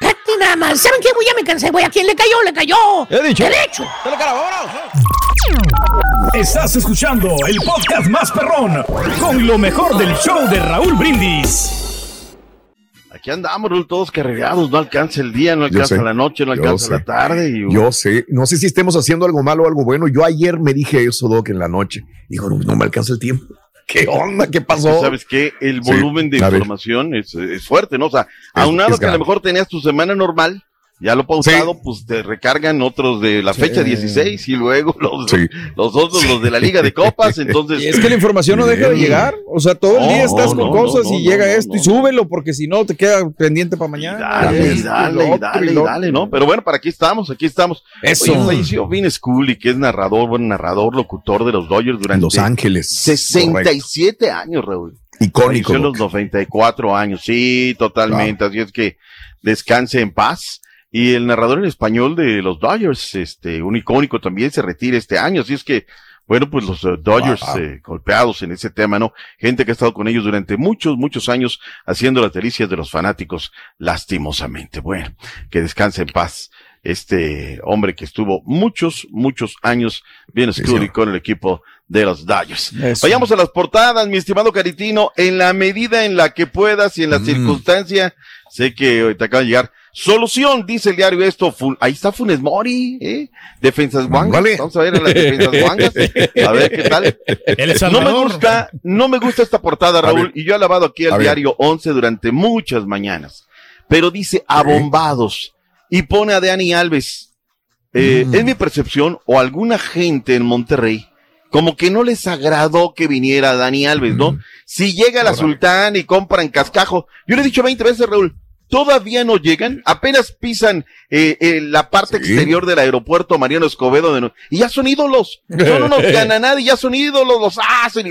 Fíjate nada más. ¿Saben qué? Güey, ya me cansé, güey. ¿A quién le cayó? Le cayó. He dicho. El hecho. Estás escuchando el podcast más perrón con lo mejor del show de Raúl Brindis. Aquí andamos, Raúl, todos carregados, no alcanza el día, no alcanza la noche, no alcanza la tarde. Y, Yo sé, no sé si estemos haciendo algo malo o algo bueno. Yo ayer me dije eso, Doc, en la noche. Digo, no, no me alcanza el tiempo. ¿Qué onda? ¿Qué pasó? ¿Sabes qué? El Sí, volumen de información es, es fuerte, ¿no? O sea, aunado que a lo mejor tenías tu semana normal, ya lo pausado, pues te recargan otros de la Sí. fecha 16 y luego los, los otros, los de la Liga de Copas, entonces... Y es que la información no deja de llegar. O sea, todo el No, día estás no, con no, cosas no, y no, llega no, esto y súbelo, porque si no te queda pendiente para mañana. Dale, y y dale, y dale, y dale. ¿no? Pero bueno, para aquí estamos, aquí estamos. Eso. Oye, falleció Vin Scully, que es narrador, buen narrador, locutor de los Dodgers durante Los Ángeles. 67 años, Raúl. Icónico. Falleció a los Doc. 94 años, sí, totalmente. Así es que descanse en paz. Y el narrador en español de los Dodgers, este, un icónico también, se retira este año. Así es que, bueno, pues los eh, Dodgers Wow. eh, golpeados en ese tema, ¿no? Gente que ha estado con ellos durante muchos, muchos años haciendo las delicias de los fanáticos, lastimosamente. Bueno, que descanse en paz este hombre que estuvo muchos, muchos años bien Scully con el equipo de los Dodgers. Eso. Vayamos a las portadas, mi estimado Caritino, en la medida en la que puedas y en la Mm. circunstancia, sé que hoy te acaba de llegar. Solución, dice el diario esto, Fu- ahí está Funes Mori, ¿eh? Defensas guangas, Vale. vamos a ver a las defensas guangas, a ver qué tal. [LAUGHS] No me gusta, no me gusta esta portada, Raúl, y yo he alabado aquí al diario 11 durante muchas mañanas, pero dice abombados y pone a Dani Alves. Eh, Mm. Es mi percepción, o alguna gente en Monterrey, como que no les agradó que viniera Dani Alves, ¿no? Si llega la Mm. Sultán y compran cascajo, yo le he dicho 20 veces, Raúl, todavía no llegan, apenas pisan eh, eh, la parte Sí. exterior del aeropuerto Mariano Escobedo de Nu- y ya son ídolos, son unos y ya son ídolos, los hacen y,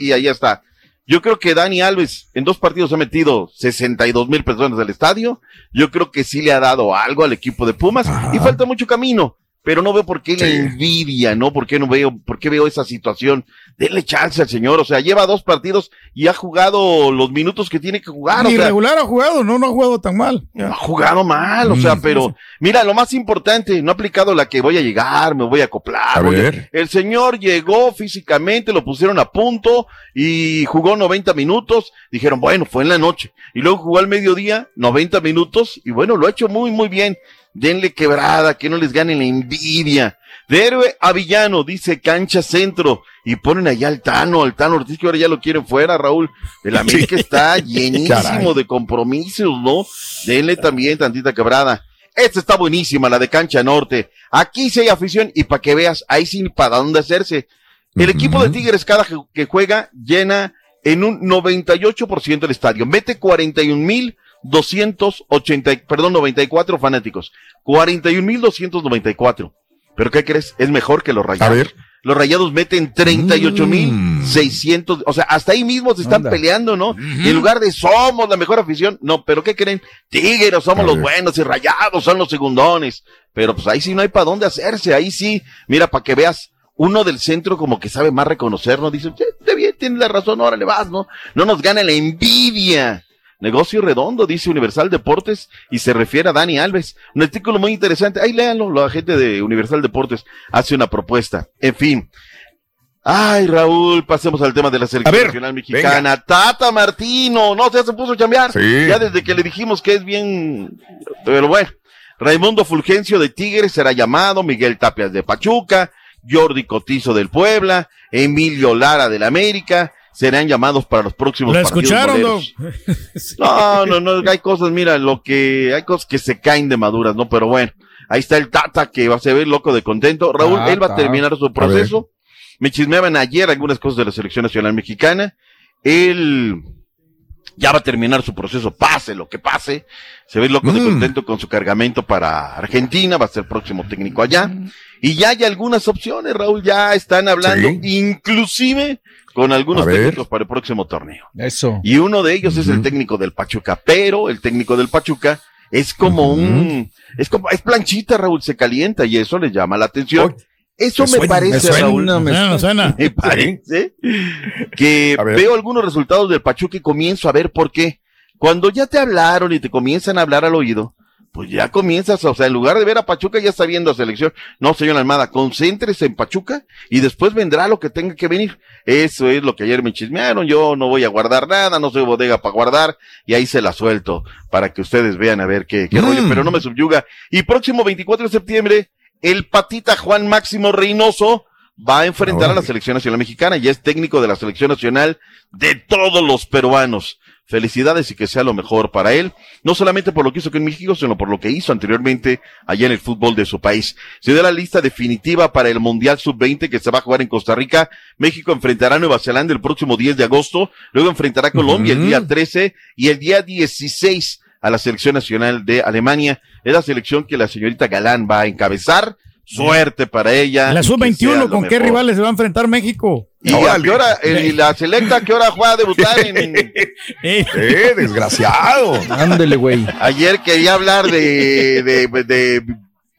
y ahí está. Yo creo que Dani Alves en dos partidos ha metido 62 mil personas al estadio. Yo creo que sí le ha dado algo al equipo de Pumas y falta mucho camino. Pero no veo por qué la Sí. envidia, ¿no? ¿Por qué no veo, por qué veo esa situación? Denle chance al señor. O sea, lleva dos partidos y ha jugado los minutos que tiene que jugar. Ni o sea, regular ha jugado, no, no ha jugado tan mal. no ha jugado mal, o sea, pero mira, lo más importante, no ha aplicado la que voy a llegar, me voy a acoplar. A- ver. El señor llegó físicamente, lo pusieron a punto y jugó 90 minutos. Dijeron, bueno, fue en la noche. Y luego jugó al mediodía, 90 minutos, y bueno, lo ha hecho muy, muy bien. Denle quebrada, que no les gane la envidia. De héroe a villano, dice cancha centro. Y ponen allá al Tano, al Tano Ortiz, que ahora ya lo quieren fuera, Raúl. El América está llenísimo Caray. de compromisos, ¿no? Denle también tantita quebrada. Esta está buenísima, la de cancha norte. Aquí sí hay afición y para que veas, ahí sí para dónde hacerse. El equipo de Tigres cada que juega llena en un 98% el estadio. Mete 41.280, perdón, 94 fanáticos. 41.294. Pero ¿qué crees? Es mejor que los A rayados. ver. Los rayados meten 38.600. O sea, hasta ahí mismo se están Anda. peleando, ¿no? En lugar de somos la mejor afición, no, pero ¿qué creen? Tigres somos A los ver. buenos y rayados son los segundones. Pero pues ahí sí no hay para dónde hacerse. Ahí sí, mira, para que veas, uno del centro como que sabe más reconocernos. Dice, "Sí, está bien, tienes la razón, ahora le vas, ¿no? No nos gana la envidia. Negocio redondo, dice Universal Deportes, y se refiere a Dani Alves. Un artículo muy interesante. Ahí léanlo, la gente de Universal Deportes hace una propuesta. En fin. Ay, Raúl, pasemos al tema de la selección ver, nacional mexicana. Tata Martino, no, ya se puso a chambear. Sí. Ya desde que le dijimos que es bien, pero bueno. Raimundo Fulgencio de Tigres será llamado, Miguel Tapias de Pachuca, Jordi Cotizo del Puebla, Emilio Lara del América, serán llamados para los próximos ¿Lo partidos escucharon, moleros. [LAUGHS] No, no, no, hay cosas, mira, lo que, hay cosas que se caen de maduras, ¿no? Pero bueno, ahí está el Tata que va a se ver loco de contento. Raúl, él va a terminar su proceso. Me chismeaban ayer algunas cosas de la selección nacional mexicana. Él ya va a terminar su proceso, pase lo que pase. Se ve loco de contento con su cargamento para Argentina, va a ser próximo técnico allá. Y ya hay algunas opciones, Raúl, ya están hablando, inclusive con algunos técnicos para el próximo torneo. Eso. Y uno de ellos es el técnico del Pachuca, pero el técnico del Pachuca es como un, es como, es planchita, Raúl, se calienta y eso le llama la atención. Eso me me, suena, parece, me suena, Raúl. me suena, me suena. [LAUGHS] Me parece que veo algunos resultados del Pachuca y comienzo a ver por qué. Cuando ya te hablaron y te comienzan a hablar al oído, pues ya comienzas, o sea, en lugar de ver a Pachuca ya está viendo a selección. No, señor Almada, concéntrese en Pachuca y después vendrá lo que tenga que venir. Eso es lo que ayer me chismearon. Yo no voy a guardar nada, no soy bodega para guardar y ahí se la suelto para que ustedes vean a ver qué, qué rollo, pero no me subyuga. Y próximo 24 de septiembre, el patita Juan Máximo Reynoso va a enfrentar a la selección nacional mexicana y es técnico de la selección nacional de todos los peruanos. Felicidades y que sea lo mejor para él, no solamente por lo que hizo aquí en México, sino por lo que hizo anteriormente allá en el fútbol de su país. Se dio la lista definitiva para el Mundial Sub-20 que se va a jugar en Costa Rica. México enfrentará a Nueva Zelanda el próximo 10 de agosto, luego enfrentará a Colombia el día 13 y el día 16 a la selección nacional de Alemania. Es la selección que la señorita Galán va a encabezar. Suerte para ella. La y que sea sub-21, lo ¿con qué rivales se va a enfrentar México? ¿Y a qué hora, la selecta, qué hora juega a debutar en... Eh, [LAUGHS] desgraciado. Ándele, güey. Ayer quería hablar de, de, de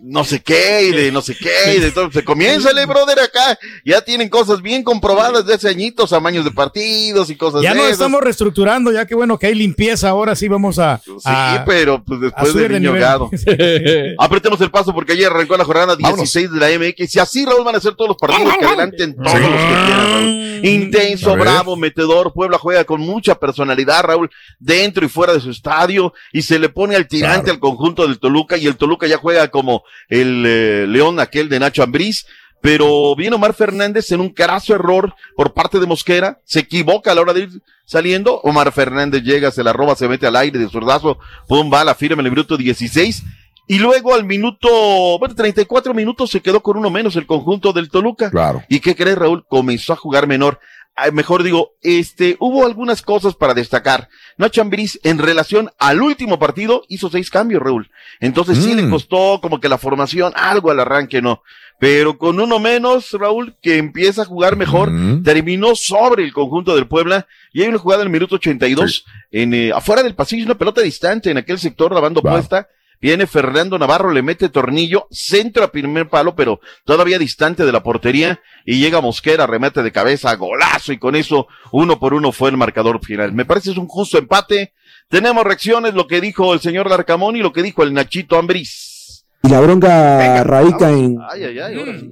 no sé qué y de no sé qué y de todo. Se comiénzale, brother, acá. Ya tienen cosas bien comprobadas de hace añitos, tamaños de partidos y cosas Ya de nos esas. estamos reestructurando, ya que bueno que hay limpieza, ahora sí vamos a... Sí, a- pero pues después del de niño gado. [LAUGHS] Apretemos el paso porque ayer arrancó la jornada 16 de la MX y así, Raúl, van a ser todos los partidos que adelanten todos los que quieran, Raúl. Intenso, bravo, metedor. Puebla juega con mucha personalidad, Raúl, dentro y fuera de su estadio y se le pone al tirante al conjunto del Toluca y el Toluca ya juega como el eh, León aquel de Nacho Ambriz. Pero viene Omar Fernández en un carazo error por parte de Mosquera, se equivoca a la hora de ir saliendo, Omar Fernández llega, se la roba, se mete al aire de zurdazo, pum, bala, firme en el minuto 16, y luego al minuto, bueno, 34 minutos se quedó con uno menos el conjunto del Toluca. Claro. ¿Y qué crees, Raúl? Comenzó a jugar menor. Ah, Mejor digo, este, hubo algunas cosas para destacar. Nacho Ambriz, en relación al último partido, hizo seis cambios, Raúl. Entonces sí le costó como que la formación, algo al arranque, no. Pero con uno menos, Raúl, que empieza a jugar mejor, terminó sobre el conjunto del Puebla, y hay una jugada en el minuto 82, en, eh, afuera del pasillo, una pelota distante en aquel sector, la banda opuesta, Viene Fernando Navarro, le mete tornillo, centro a primer palo, pero todavía distante de la portería, y llega Mosquera, remete de cabeza, golazo, y con eso uno por uno fue el marcador final. Me parece es un justo empate. Tenemos reacciones, lo que dijo el señor Larcamón y lo que dijo el Nachito Ambriz. Y la bronca radica en, Ay, ay, ay, ahora sí.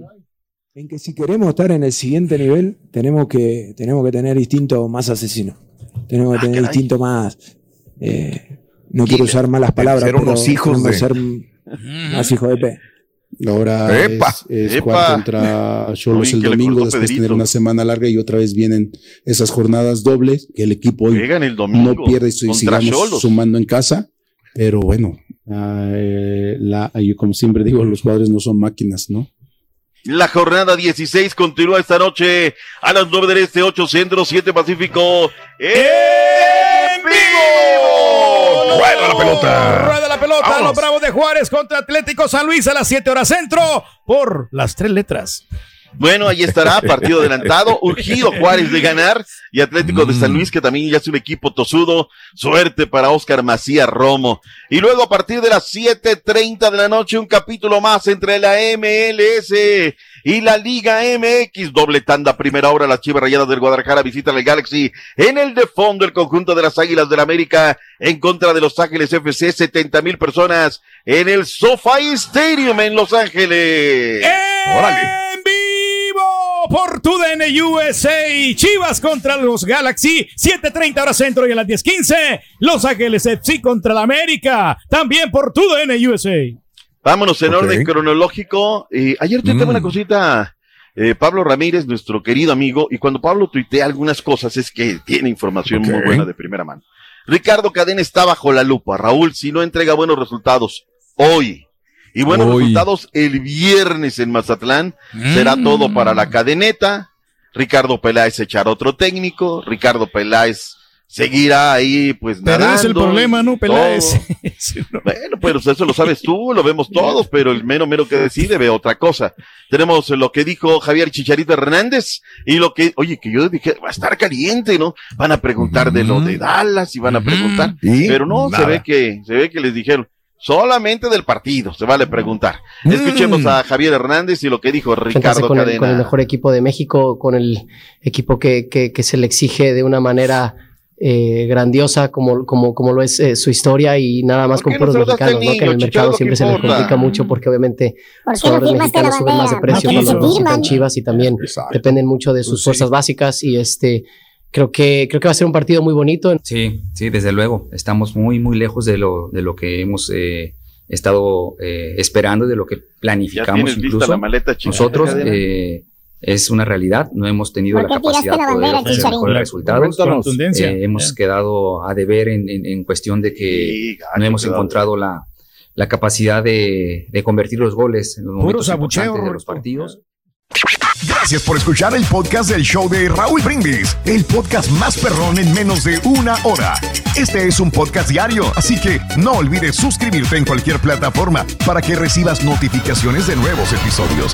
en que si queremos estar en el siguiente nivel, tenemos que, tenemos que tener instinto más asesino. Tenemos Ah, que tener instinto más. eh, no quiero usar malas palabras, ser pero unos hijos de- ser más hijo de P. Ahora Epa. es, es Epa. jugar contra Cholos el ¿qué le domingo, después Pedrito? tener una semana larga y otra vez vienen esas jornadas dobles que el equipo hoy Juegan el domingo no pierde y sigamos Xolos. sumando en casa. Pero bueno, eh, la, yo como siempre digo, los jugadores no son máquinas, ¿no? La jornada 16 continúa esta noche a las 9 del Este, 8 Centro, 7 Pacífico. ¡En vivo! ¡Rueda la pelota! Rueda la pelota, Vámonos. los Bravos de Juárez contra Atlético San Luis a las 7 horas centro por las tres letras. Bueno, ahí estará, [LAUGHS] partido adelantado, urgido Juárez de ganar y Atlético de San Luis, que también ya es un equipo tosudo. Suerte para Oscar Macías Romo. Y luego a partir de las 7.30 de la noche, un capítulo más entre la MLS y la Liga MX. Doble tanda, primera hora, las Chivas Rayadas del Guadalajara visitan el Galaxy en el de fondo, el conjunto de las Águilas del América en contra de Los Ángeles FC, 70 mil personas en el SoFi Stadium en Los Ángeles. En vivo por TUDN USA. Chivas contra los Galaxy. 7.30 horas centro y a las 10.15. Los Ángeles FC contra la América. También por TUDN USA. Vámonos en orden cronológico. Eh, ayer tuiteaba Mm. una cosita, eh, Pablo Ramírez, nuestro querido amigo, y cuando Pablo tuitea algunas cosas es que tiene información muy buena de primera mano. Ricardo Cadena está bajo la lupa. Raúl, si no entrega buenos resultados hoy y buenos Hoy. resultados el viernes en Mazatlán, será Mm. todo para la cadeneta. Ricardo Peláez echará otro técnico. Ricardo Peláez seguirá ahí, pues Pero ese es el nadando problema, ¿no, Peláez? [LAUGHS] Bueno, pues eso lo sabes tú, lo vemos todos, pero el mero mero que decide ve otra cosa. Tenemos lo que dijo Javier Chicharito Hernández y lo que, oye, que yo dije, va a estar caliente, ¿no? Van a preguntar de lo de Dallas y van a preguntar, Y pero no, se ve que, se ve que les dijeron, solamente del partido, se vale preguntar. Escuchemos a Javier Hernández y lo que dijo Ricardo con el, Cadena. con el mejor equipo de México, con el equipo que, que- que se le exige de una manera eh, grandiosa como, como, como lo es eh, su historia y nada más ¿Por con puros mexicanos, ¿no? que en el mercado siempre se le importa. complica mucho porque obviamente ¿Por los jugadores mexicanos suben más de precio ¿Para qué cuando visitan? Chivas y también dependen mucho de sus Pues sí. fuerzas básicas y este creo que creo que va a ser un partido muy bonito. Sí, sí, desde luego. Estamos muy, muy lejos de lo, de lo que hemos eh, estado eh, esperando, de lo que planificamos incluso. la maleta, Chicho. Nosotros eh, es una realidad, no hemos tenido ¿Por la capacidad la de poder bandera, ofrecer Chicharín? mejores resultados. Eh, hemos quedado a deber en, en- en cuestión de que Sí, gacho, no hemos encontrado la, la capacidad de, de convertir los goles en los Puro momentos importantes de los partidos. Gracias por escuchar el podcast del show de Raúl Brindis, el podcast más perrón en menos de una hora. Este es un podcast diario, así que no olvides suscribirte en cualquier plataforma para que recibas notificaciones de nuevos episodios.